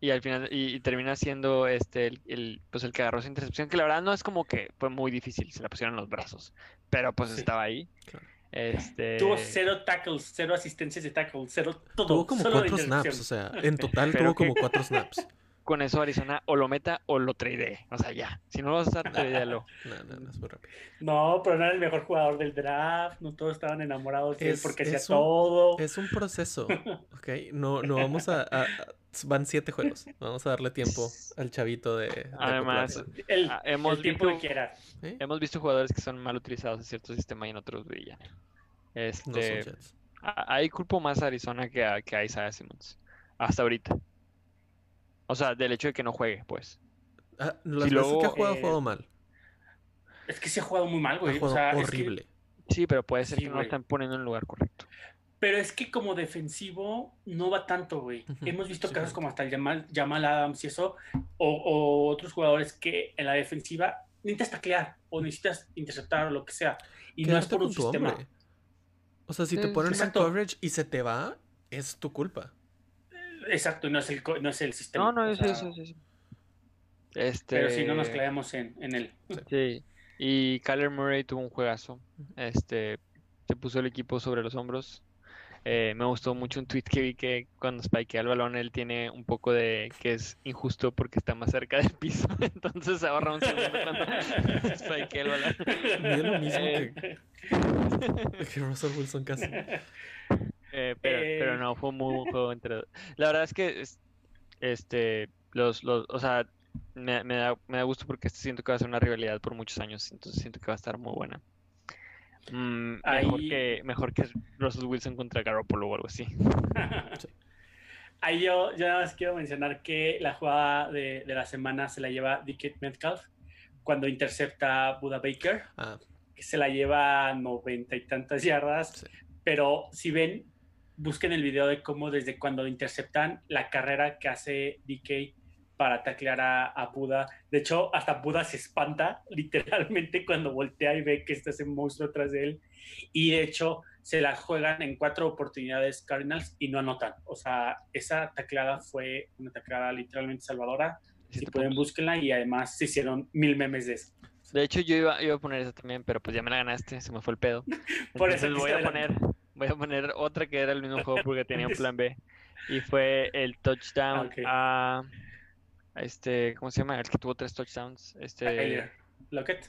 y al final y, y termina siendo este el, el, pues el que agarró esa intercepción que la verdad no es como que fue muy difícil se la pusieron en los brazos pero pues Sí. estaba ahí Claro. este Tuvo cero tackles, cero asistencias de tackle, cero todo. Tuvo como cuatro snaps, intercepción. o sea, en total Pero tuvo que- como cuatro snaps. Con eso Arizona o lo meta o lo trade o sea ya si no lo vas a usar tradealo No, no, no, es muy rápido. No, pero no era el mejor jugador del draft, no todos estaban enamorados de él Es- porque hacía todo. Es un proceso, ¿ok? No, no vamos a, a- a- Van siete juegos. Vamos a darle tiempo al chavito de... de además. El, ah, hemos el tiempo visto que quiera. ¿Eh? hemos visto jugadores que son mal utilizados en cierto sistema y en otros brillan No este son Jets. a- ahí culpo más a Arizona que a, que a Isaiah Simmons hasta ahorita o sea del hecho de que no juegue pues Ah, las si veces que ha luego, jugado, ha eh, jugado mal. Es que se ha jugado muy mal, Ha güey. O es que- horrible. Sí, pero puede ser Sí, que no lo güey. están poniendo en el lugar correcto. Pero es que como defensivo no va tanto, güey. Hemos visto sí, casos como hasta el Jamal, Jamal Adams y eso, o, o otros jugadores que en la defensiva necesitas taclear o necesitas interceptar o lo que sea. Y no es por un sistema. hombre. O sea, si te Sí, ponen exacto. coverage y se te va, es tu culpa. Exacto, no es el, co- no es el sistema. No, no, o eso, sea, eso, eso. Este... Pero si no nos clavamos en, en él. Sí. Y Kyler Murray tuvo un juegazo. Este, se puso el equipo sobre los hombros. Eh, me gustó mucho un tweet que vi que cuando spikea el balón él tiene un poco de que es injusto porque está más cerca del piso. Entonces se ahorra un segundo cuando spikea el balón. Mide lo mismo Eh, que, que Russell Wilson casi. Eh, pero, pero Eh. no, fue un muy buen juego entre dos. La verdad es que es- este los, los o sea, me, me da, me da gusto porque siento que va a ser una rivalidad por muchos años, entonces siento que va a estar muy buena. Mm, mejor Ahí- que mejor que Russell Wilson contra Garoppolo o algo así. Ahí yo, yo nada más quiero mencionar que la jugada de, de la semana se la lleva Dickett Metcalf cuando intercepta a Buda Baker, Ah, que se la lleva a noventa y tantas yardas. Sí. Pero si ven, busquen el video de cómo desde cuando interceptan la carrera que hace DK para taclear a, a Buda. De hecho, hasta Buda se espanta literalmente cuando voltea y ve que está ese monstruo atrás de él. Y de hecho, se la juegan en cuatro oportunidades Cardinals y no anotan. O sea, esa tacleada fue una tacleada literalmente salvadora. Si pueden, búsquenla y además se hicieron mil memes de eso. De hecho, yo iba, iba a poner esa también, pero pues ya me la ganaste, se me fue el pedo. Por eso Entonces voy a poner, voy a poner otra que era el mismo juego porque tenía un plan B. Y fue el touchdown Ok. a a este, ¿cómo se llama? El que tuvo tres touchdowns. Este, Tyler Lockett.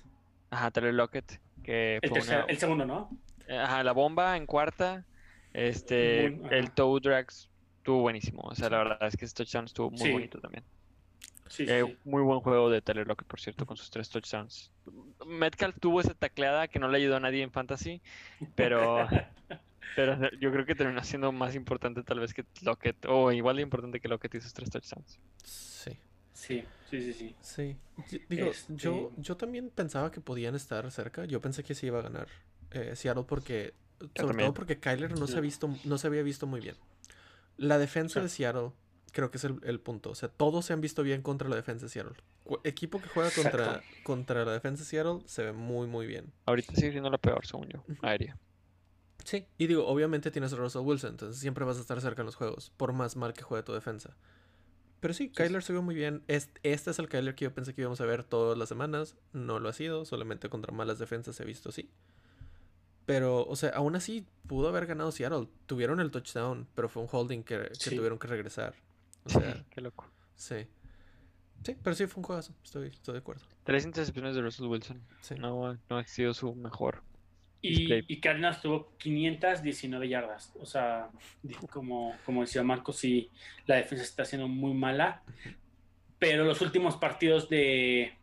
ajá, Tyler Lockett, que El, fue tercer- una, el segundo, ¿no? ajá, la bomba en cuarta. Este, el toe drag estuvo buenísimo. O sea, la verdad es que ese touchdown estuvo muy Sí. bonito también. Sí, Eh, sí. Muy buen juego de Tyler Lockett, por cierto, con sus tres touchdowns. Metcalf tuvo esa tacleada que no le ayudó a nadie en fantasy, pero, pero yo creo que terminó siendo más importante tal vez que Lockett, o igual de importante que Lockett y sus tres touchdowns. sí. Sí, sí, sí, sí. Digo, Este- yo, yo también pensaba que podían estar cerca. Yo pensé que sí iba a ganar eh, Seattle porque. Sobre también. todo porque Kyler no se, ha Yo- visto, no se había visto muy bien. La defensa de. Seattle creo que es el, el punto. O sea, todos se han visto bien contra la defensa de Seattle. Cu- equipo que juega contra, Exacto. contra la defensa de Seattle se ve muy, muy bien. Ahorita sigue siendo la peor, según yo, aérea. Sí. Y digo, obviamente tienes a Russell Wilson, entonces siempre vas a estar cerca en los juegos, por más mal que juegue tu defensa. Pero sí, Kyler se vio muy bien. Este, este es el Kyler que yo pensé que íbamos a ver todas las semanas. No lo ha sido, solamente contra malas defensas se ha visto así. Pero, o sea, aún así pudo haber ganado Seattle. Tuvieron el touchdown, pero fue un holding que, que Sí. tuvieron que regresar. O sea, Qué loco. sí. Sí, pero sí fue un juegazo. Estoy, estoy de acuerdo. Tres intercepciones de Russell Wilson. Sí. No, no ha sido su mejor. Y, Cardinals tuvo 519 yardas. O sea, como, como decía Marco, sí, la defensa está siendo muy mala. Pero los últimos partidos de,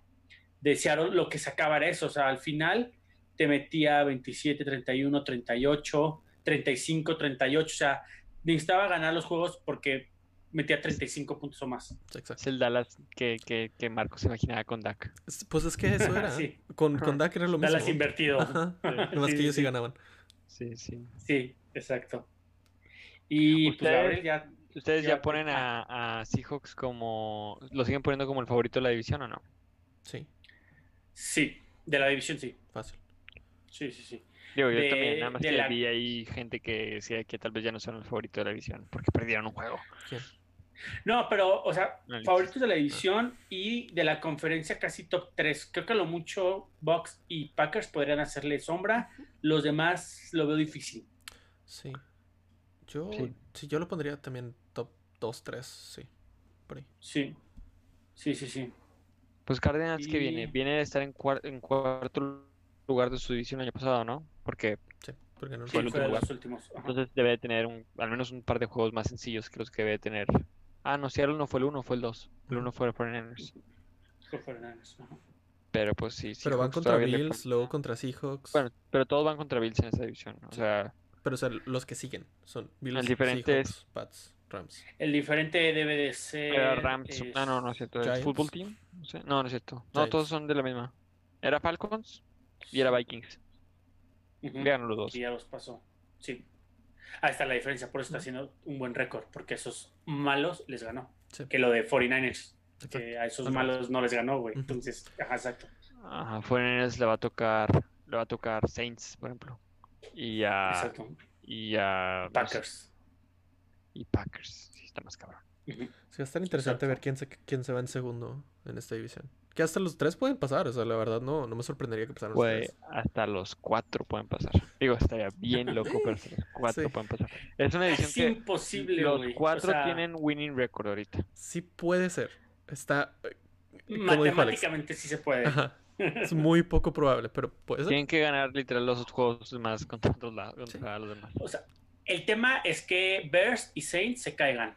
de Seattle lo que sacaba era eso. O sea, al final te metía 27, 31, 38, 35, 38. O sea, necesitaba ganar los juegos porque metía 35 puntos o más. Exacto. Es el Dallas que, que, que Marco se imaginaba con Dak. Es- Pues es que eso era. Sí. Con, con Dak era lo mismo. Dallas invertido. Ajá. Sí, que ellos sí sí. ganaban. Sí, sí. Sí, exacto. Y pues Ustedes- Gabriel ya. ¿Ustedes ya Ya- ponen a, a Seahawks como... ¿Lo siguen poniendo como el favorito de la división o no? Sí, Sí, de la división sí. fácil. Sí, sí, sí. Digo, yo De- también, nada más que la- vi ahí gente que decía que tal vez ya no son el favorito de la división porque perdieron un juego. ¿Quién? No, pero, o sea, Análisis. favoritos de la división y de la conferencia casi top 3. Creo que a lo mucho Bucks y Packers podrían hacerle sombra. Los demás lo veo difícil. Sí. Yo, Sí. sí. yo lo pondría también top 2, 3, sí. Por ahí. Sí. Sí, sí, sí. Pues Cardinals que viene, Y- viene de estar en, cuar- en cuarto lugar de su división el año pasado, ¿no? Porque Sí, porque no Sí, Fue el último lugar. los últimos. Ajá. entonces debe de tener un, al menos un par de juegos más sencillos que los que debe de tener. Ah, no, Seattle no fue el 1, fue el 2. El 1 fue el 49ers. Fue Fernández, ajá. Pero pues sí, Pero van Seahawks contra Bills, luego contra Seahawks. Bueno, pero todos van contra Bills en esa división. O sea, Pero o sea, los que siguen son Bills, El diferente es- Seahawks, Pats, Rams. El diferente debe de ser. era Rams. es- Ah, no, no es cierto. ¿El Giants. Football Team? No, sé. no, no es cierto. No, Giants. todos son de la misma. Era Falcons y era Vikings. Ujú. Ganaron los dos. Y ya los pasó. Sí. Ahí está la diferencia. Por eso está haciendo un buen récord. Porque esos malos les ganó. Sí. Que lo de 49ers. Exacto. Que a esos Al malos no les ganó, güey. Entonces, ajá, exacto. Ajá, Foreigners le va a tocar, le va a tocar Saints, por ejemplo. Y a, Exacto. y a no sé, Packers. y Packers. Sí, está más cabrón. Sí, va a estar interesante Exacto. ver quién se, quién se va en segundo en esta división. Que hasta los tres pueden pasar, o sea, la verdad no, no me sorprendería que pasaran los tres. hasta los cuatro pueden pasar. Digo, estaría bien loco, pero hasta los cuatro Sí. pueden pasar. Es una Es edición que imposible, los güey. O cuatro sea, tienen winning record ahorita. Sí puede ser. Está, eh, Matemáticamente sí se puede. ajá, es muy poco probable, pero puede ser. Tienen que ganar literal los otros juegos más contra, otros lados, contra los demás. O sea, el tema es que Bears y Saints se caigan.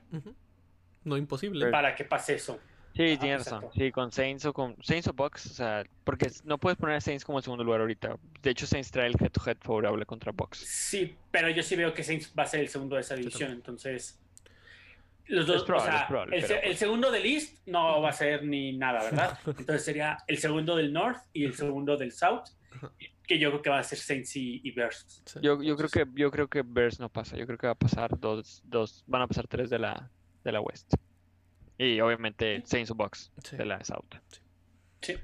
No imposible. para que pase eso. Sí, Ajá, tienes razón. Sí, con Saints o con Saints o Bucks, o sea, porque no puedes poner a Saints como el segundo lugar ahorita. De hecho, Saints trae el head-to-head favorable contra Bucks. Sí, pero yo sí veo que Saints va a ser el segundo de esa división, entonces los dos, Es probable, o sea, es probable, el, se- pero el pues- segundo del East no va a ser ni nada, ¿verdad? Entonces sería el segundo del North y el segundo del South, que yo creo que va a ser Saints y, y Bears. Sí. Yo, yo creo que yo creo que Bears no pasa. Yo creo que va a pasar dos, dos van a pasar tres de la de la West. Y obviamente Saints o Bucks Sí. de la South. Sí.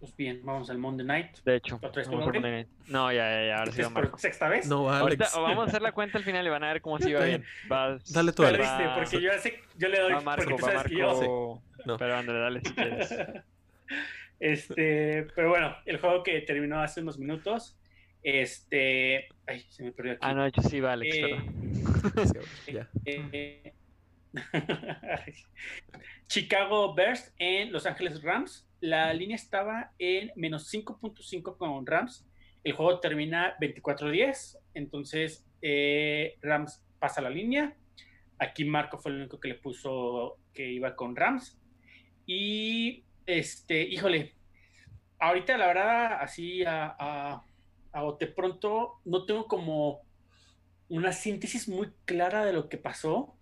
Pues bien, vamos al Monday Night. De hecho, poner- No, ya, ya, ya, ahora sí va ¿Es por Marco. sexta vez? No, Ahorita Alex. vamos a hacer la cuenta al final y van a ver cómo sí va Está bien. Vas- Dale tú, va- Alex. Perdiste, porque yo, sé, yo le doy, va Marco, porque tú va sabes que yo... Marco. No. Pero André, dale si quieres. Este, pero bueno, el juego que terminó hace unos minutos, este, ay, se me perdió aquí. Ah, no, de hecho sí va Alex, Eh, ya. eh, Chicago Bears en Los Ángeles Rams. La línea estaba en menos 5.5 con Rams. El juego termina 24-10. Entonces, eh, Rams pasa la línea. Aquí Marco fue el único que le puso que iba con Rams. Y, este, híjole, ahorita la verdad, así a, a, a bote pronto, no tengo como una síntesis muy clara de lo que pasó.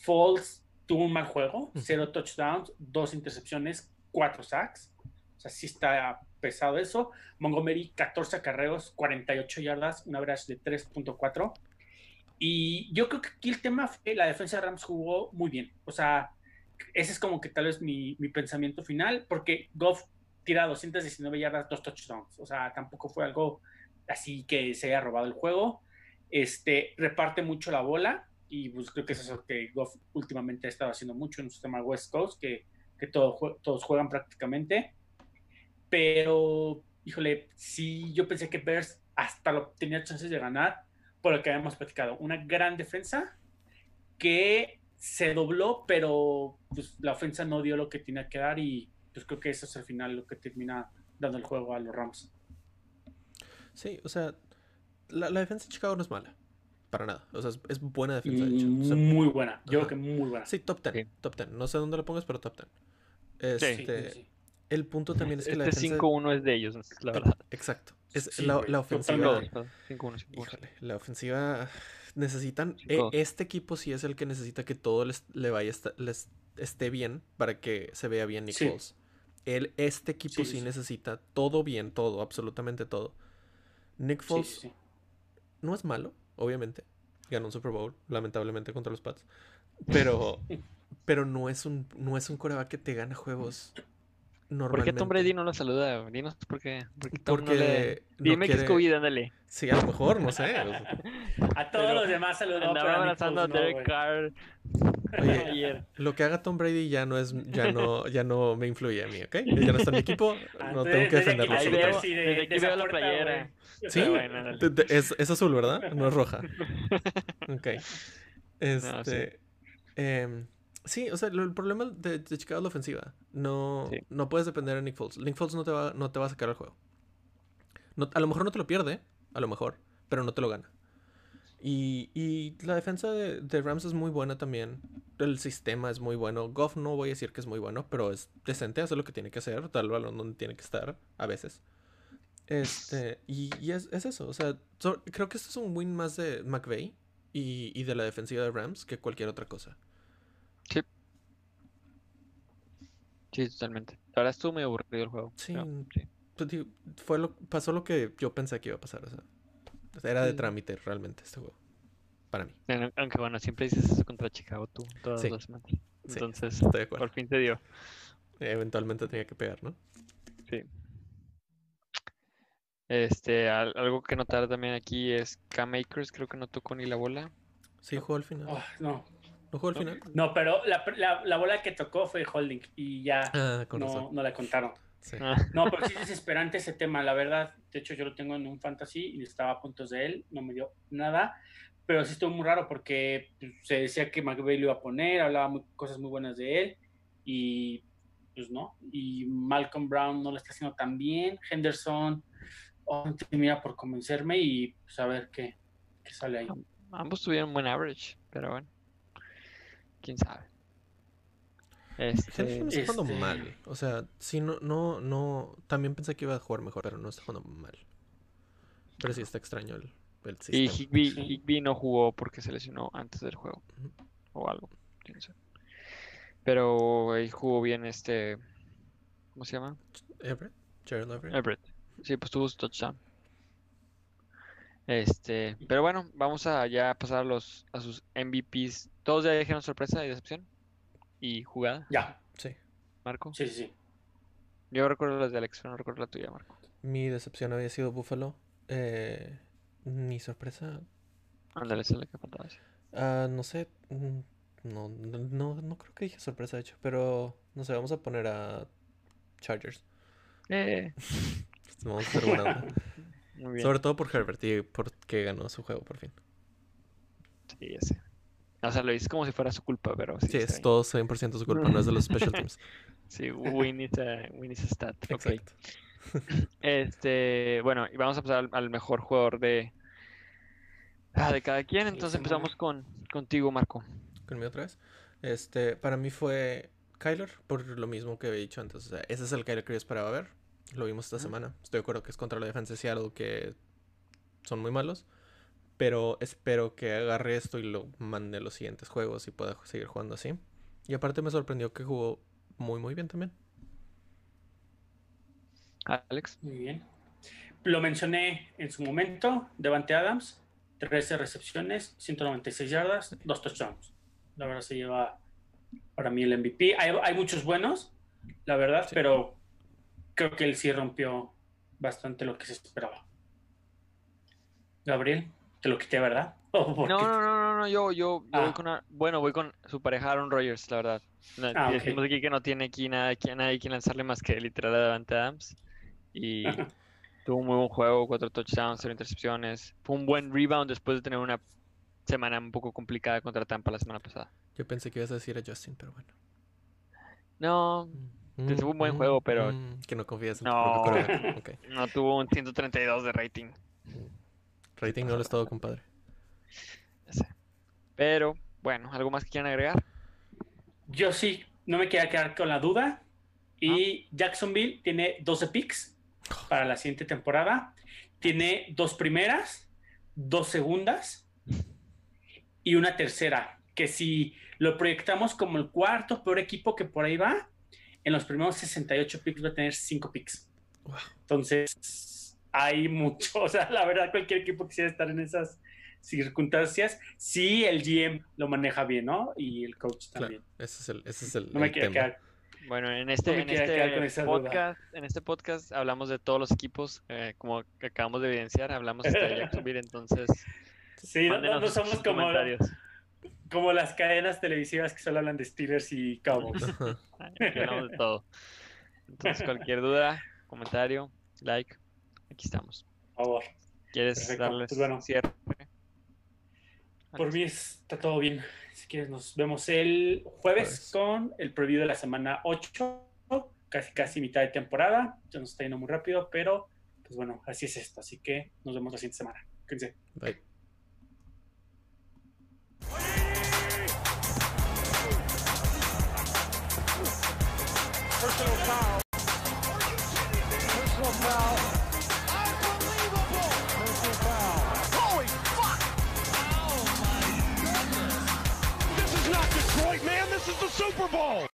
Falls tuvo un mal juego, cero touchdowns, dos intercepciones, cuatro sacks. O sea, sí está pesado eso. Montgomery, 14 acarreos, 48 yardas, un average de 3.4. Y yo creo que aquí el tema fue la defensa de Rams jugó muy bien. O sea, ese es como que tal vez mi, mi pensamiento final, porque Goff tira 219 yardas, dos touchdowns. O sea, tampoco fue algo así que se haya robado el juego. Este, reparte mucho la bola y pues creo que eso es lo que Goff últimamente ha estado haciendo mucho en un sistema West Coast, que, que todo, todos juegan prácticamente. Pero, híjole, sí, yo pensé que Bears hasta lo, tenía chances de ganar por lo que habíamos platicado. Una gran defensa que se dobló, pero pues, la ofensa no dio lo que tenía que dar y pues creo que eso es al final lo que termina dando el juego a los Rams. Sí, o sea, la, la defensa de Chicago no es mala. Para nada. O sea, es, buena defensa, de hecho. O sea, muy buena. Yo Ajá. creo que muy buena. sí, top 10. Sí. Top 10. No sé dónde lo pongas, pero top 10. Sí, Este, sí, sí. El punto también es que la Este defensa... 5-1 es de ellos, la verdad. Exacto. Es Sí, la, la ofensiva... totalmente. Todos, 5-1, 5-1. Híjole, la ofensiva necesitan. E- este equipo sí es el que necesita que todo les, le vaya les esté bien para que se vea bien. Foles. Él, este equipo Sí, sí, sí, sí. necesita todo bien, todo, absolutamente todo. Nick Foles sí, sí. no es malo, obviamente. Ganó un Super Bowl, lamentablemente contra los Pats. Pero, pero no es un, no es un coreback que te gana juegos ¿Por qué Tom Brady no lo saluda? Dinos por qué. ¿Por qué Tom no le- Porque no Dime que es COVID, ándale. Sí, a lo mejor, no sé. o sea, A todos Pero los demás saludó, Andaba abrazando a Derek. Carr Oye, ayer. Lo que haga Tom Brady ya no es, ya no, ya no me influye a mí, ¿ok? Ya no está en mi equipo, no desde- tengo que desde aquí defenderlo. veo- así de- desde de aquí veo la playera. Sí, bueno, es, es azul, ¿verdad? No es roja. Ok. Este. sí, o sea, el problema de, de Chicago es la ofensiva. No, Sí. no puedes depender de Nick Foles. Nick Foles no te va, no te va a sacar el juego. No- a lo mejor no te lo pierde, a lo mejor, pero no te lo gana. Y, y la defensa de, de Rams es muy buena también. El sistema es muy bueno. Goff no voy a decir que es muy bueno, pero es decente, hace lo que tiene que hacer, da el balón donde tiene que estar, a veces. Este, y, y es, es eso. O sea, so- creo que esto es un win más de McVay y, y de la defensiva de Rams que cualquier otra cosa. Sí, totalmente. La verdad estuvo muy aburrido el juego. Sí, pero sí. Pues, digo, fue lo, pasó lo que yo pensé que iba a pasar. O sea, era de trámite realmente este juego. Para mí. Aunque bueno, siempre dices eso contra Chicago tú, todas Sí. las semanas. Sí, Entonces, Estoy de acuerdo. por fin te dio. Eventualmente tenía que pegar, ¿no? Sí. Este, al- algo que notar también aquí es Cam Akers, creo que no tocó ni la bola. Sí, jugó al final. Oh, no, ¿No jugó al no. final? no, pero la, la, la bola que tocó fue holding y ya Ah, no, no la contaron. Sí. Ah, No, pero sí es desesperante ese tema, la verdad. De hecho, yo lo tengo en un fantasy y estaba a puntos de él, no me dio nada. Pero sí estuvo muy raro porque pues, se decía que McVay lo iba a poner, hablaba muy- cosas muy buenas de él y pues no. Y Malcolm Brown no lo está haciendo tan bien. Henderson oh, termina por convencerme y pues a ver qué, qué sale ahí. ambos tuvieron buen average, pero bueno. Quién sabe. Este, no está jugando este- mal. O sea, sí, no, no, no. También pensé que iba a jugar mejor, pero no está jugando mal. Pero sí está extraño el, el y sistema. Higby, Sí. Higby no jugó porque se lesionó antes del juego. O algo. quién sabe. Pero ahí jugó bien este. ¿Cómo se llama? Everett, Gerald Everett. Everett. Sí, pues tuvo su touchdown. Este, pero bueno, vamos a ya pasar a los a sus MVPs. Todos ya dijeron sorpresa y decepción. Y jugada, Ya, Pues Marco. sí, sí, sí. Yo recuerdo las de Alex, pero no recuerdo la tuya, Marco. Mi decepción había sido Buffalo. Eh, mi sorpresa, Ándale, es la que faltaba. sí. ah, no sé. mm, No, no, no, no creo que dije sorpresa, de hecho. Pero no sé, vamos a poner a Chargers. Eh, Vamos a hacer buena onda. muy bien. Sobre todo por Herbert y porque ganó su juego por fin. Sí, ya sé. O sea, lo hice como si fuera su culpa, pero sí. Sí, es todo 100% su culpa, no es de los special teams. Sí, win is a, a stat. Exacto. Este, bueno, y vamos a pasar al, al mejor jugador de, ah, de cada quien. Entonces empezamos con contigo, Marco. Conmigo otra vez. Este, para mí fue Kyler, por lo mismo que había dicho antes. O sea, ese es el Kyler que yo esperaba ver. Lo vimos esta semana. Estoy de acuerdo que es contra la defensa de Seattle, que son muy malos. Pero espero que agarre esto y lo mande a los siguientes juegos y pueda seguir jugando así. Y aparte me sorprendió que jugó muy, muy bien también. Alex. Muy bien. Lo mencioné en su momento, Devante Adams, 13 recepciones, 196 yardas, dos touchdowns. La verdad se lleva para mí el MVP. Hay, hay muchos buenos, la verdad, Sí. pero creo que él sí rompió bastante lo que se esperaba. Gabriel, te lo quité, ¿verdad? ¿O por No, no, no, no, no, yo, yo, yo Ah. voy con una- bueno, voy con su pareja Aaron Rodgers, la verdad. No, Ah. Decimos aquí que no tiene aquí nada, aquí, nadie quien lanzarle más que literal a Davante Adams. Y tuvo un muy buen juego, cuatro touchdowns, cero intercepciones. Fue un buen rebound después de tener una semana un poco complicada contra Tampa la semana pasada. Yo pensé que ibas a decir a Justin, pero bueno. No, Mm, tuvo un buen mm, juego, pero- mm, que no confías en tu No. propio quarterback. Ok. no tuvo un 132 de rating. Rating no lo es todo, compadre. ya sé. Pero, bueno, ¿algo más que quieran agregar? Yo sí, no me quería quedar con la duda. Y Ah. Jacksonville tiene 12 picks para la siguiente temporada. Tiene dos primeras, dos segundas y una tercera. Que si lo proyectamos como el cuarto peor equipo que por ahí va, en los primeros 68 picks va a tener 5 picks. Wow. Entonces, hay mucho. O sea, la verdad, cualquier equipo quisiera estar en esas circunstancias. Si el GM lo maneja bien, ¿no? Y el coach Claro, también. ese es el, ese es el, No me el quiero tema. quedar. Bueno, en este, en este duda. podcast, en este podcast hablamos de todos los equipos, eh, como acabamos de evidenciar, hablamos hasta de Jacksonville, entonces Sí, no, no- somos como, como las cadenas televisivas que solo hablan de Steelers y Cowboys. Hablamos de todo. Entonces, cualquier duda, comentario, like, aquí estamos. Por favor. ¿Quieres Perfecto, darles pues bueno. cierre? Por mí está todo bien. Si quieres, nos vemos el jueves Jueves. con el preview de la semana 8, casi casi mitad de temporada. Ya nos está yendo muy rápido, pero pues bueno, así es esto. Así que nos vemos la siguiente semana. Cuídense. Bye. Is the Super Bowl.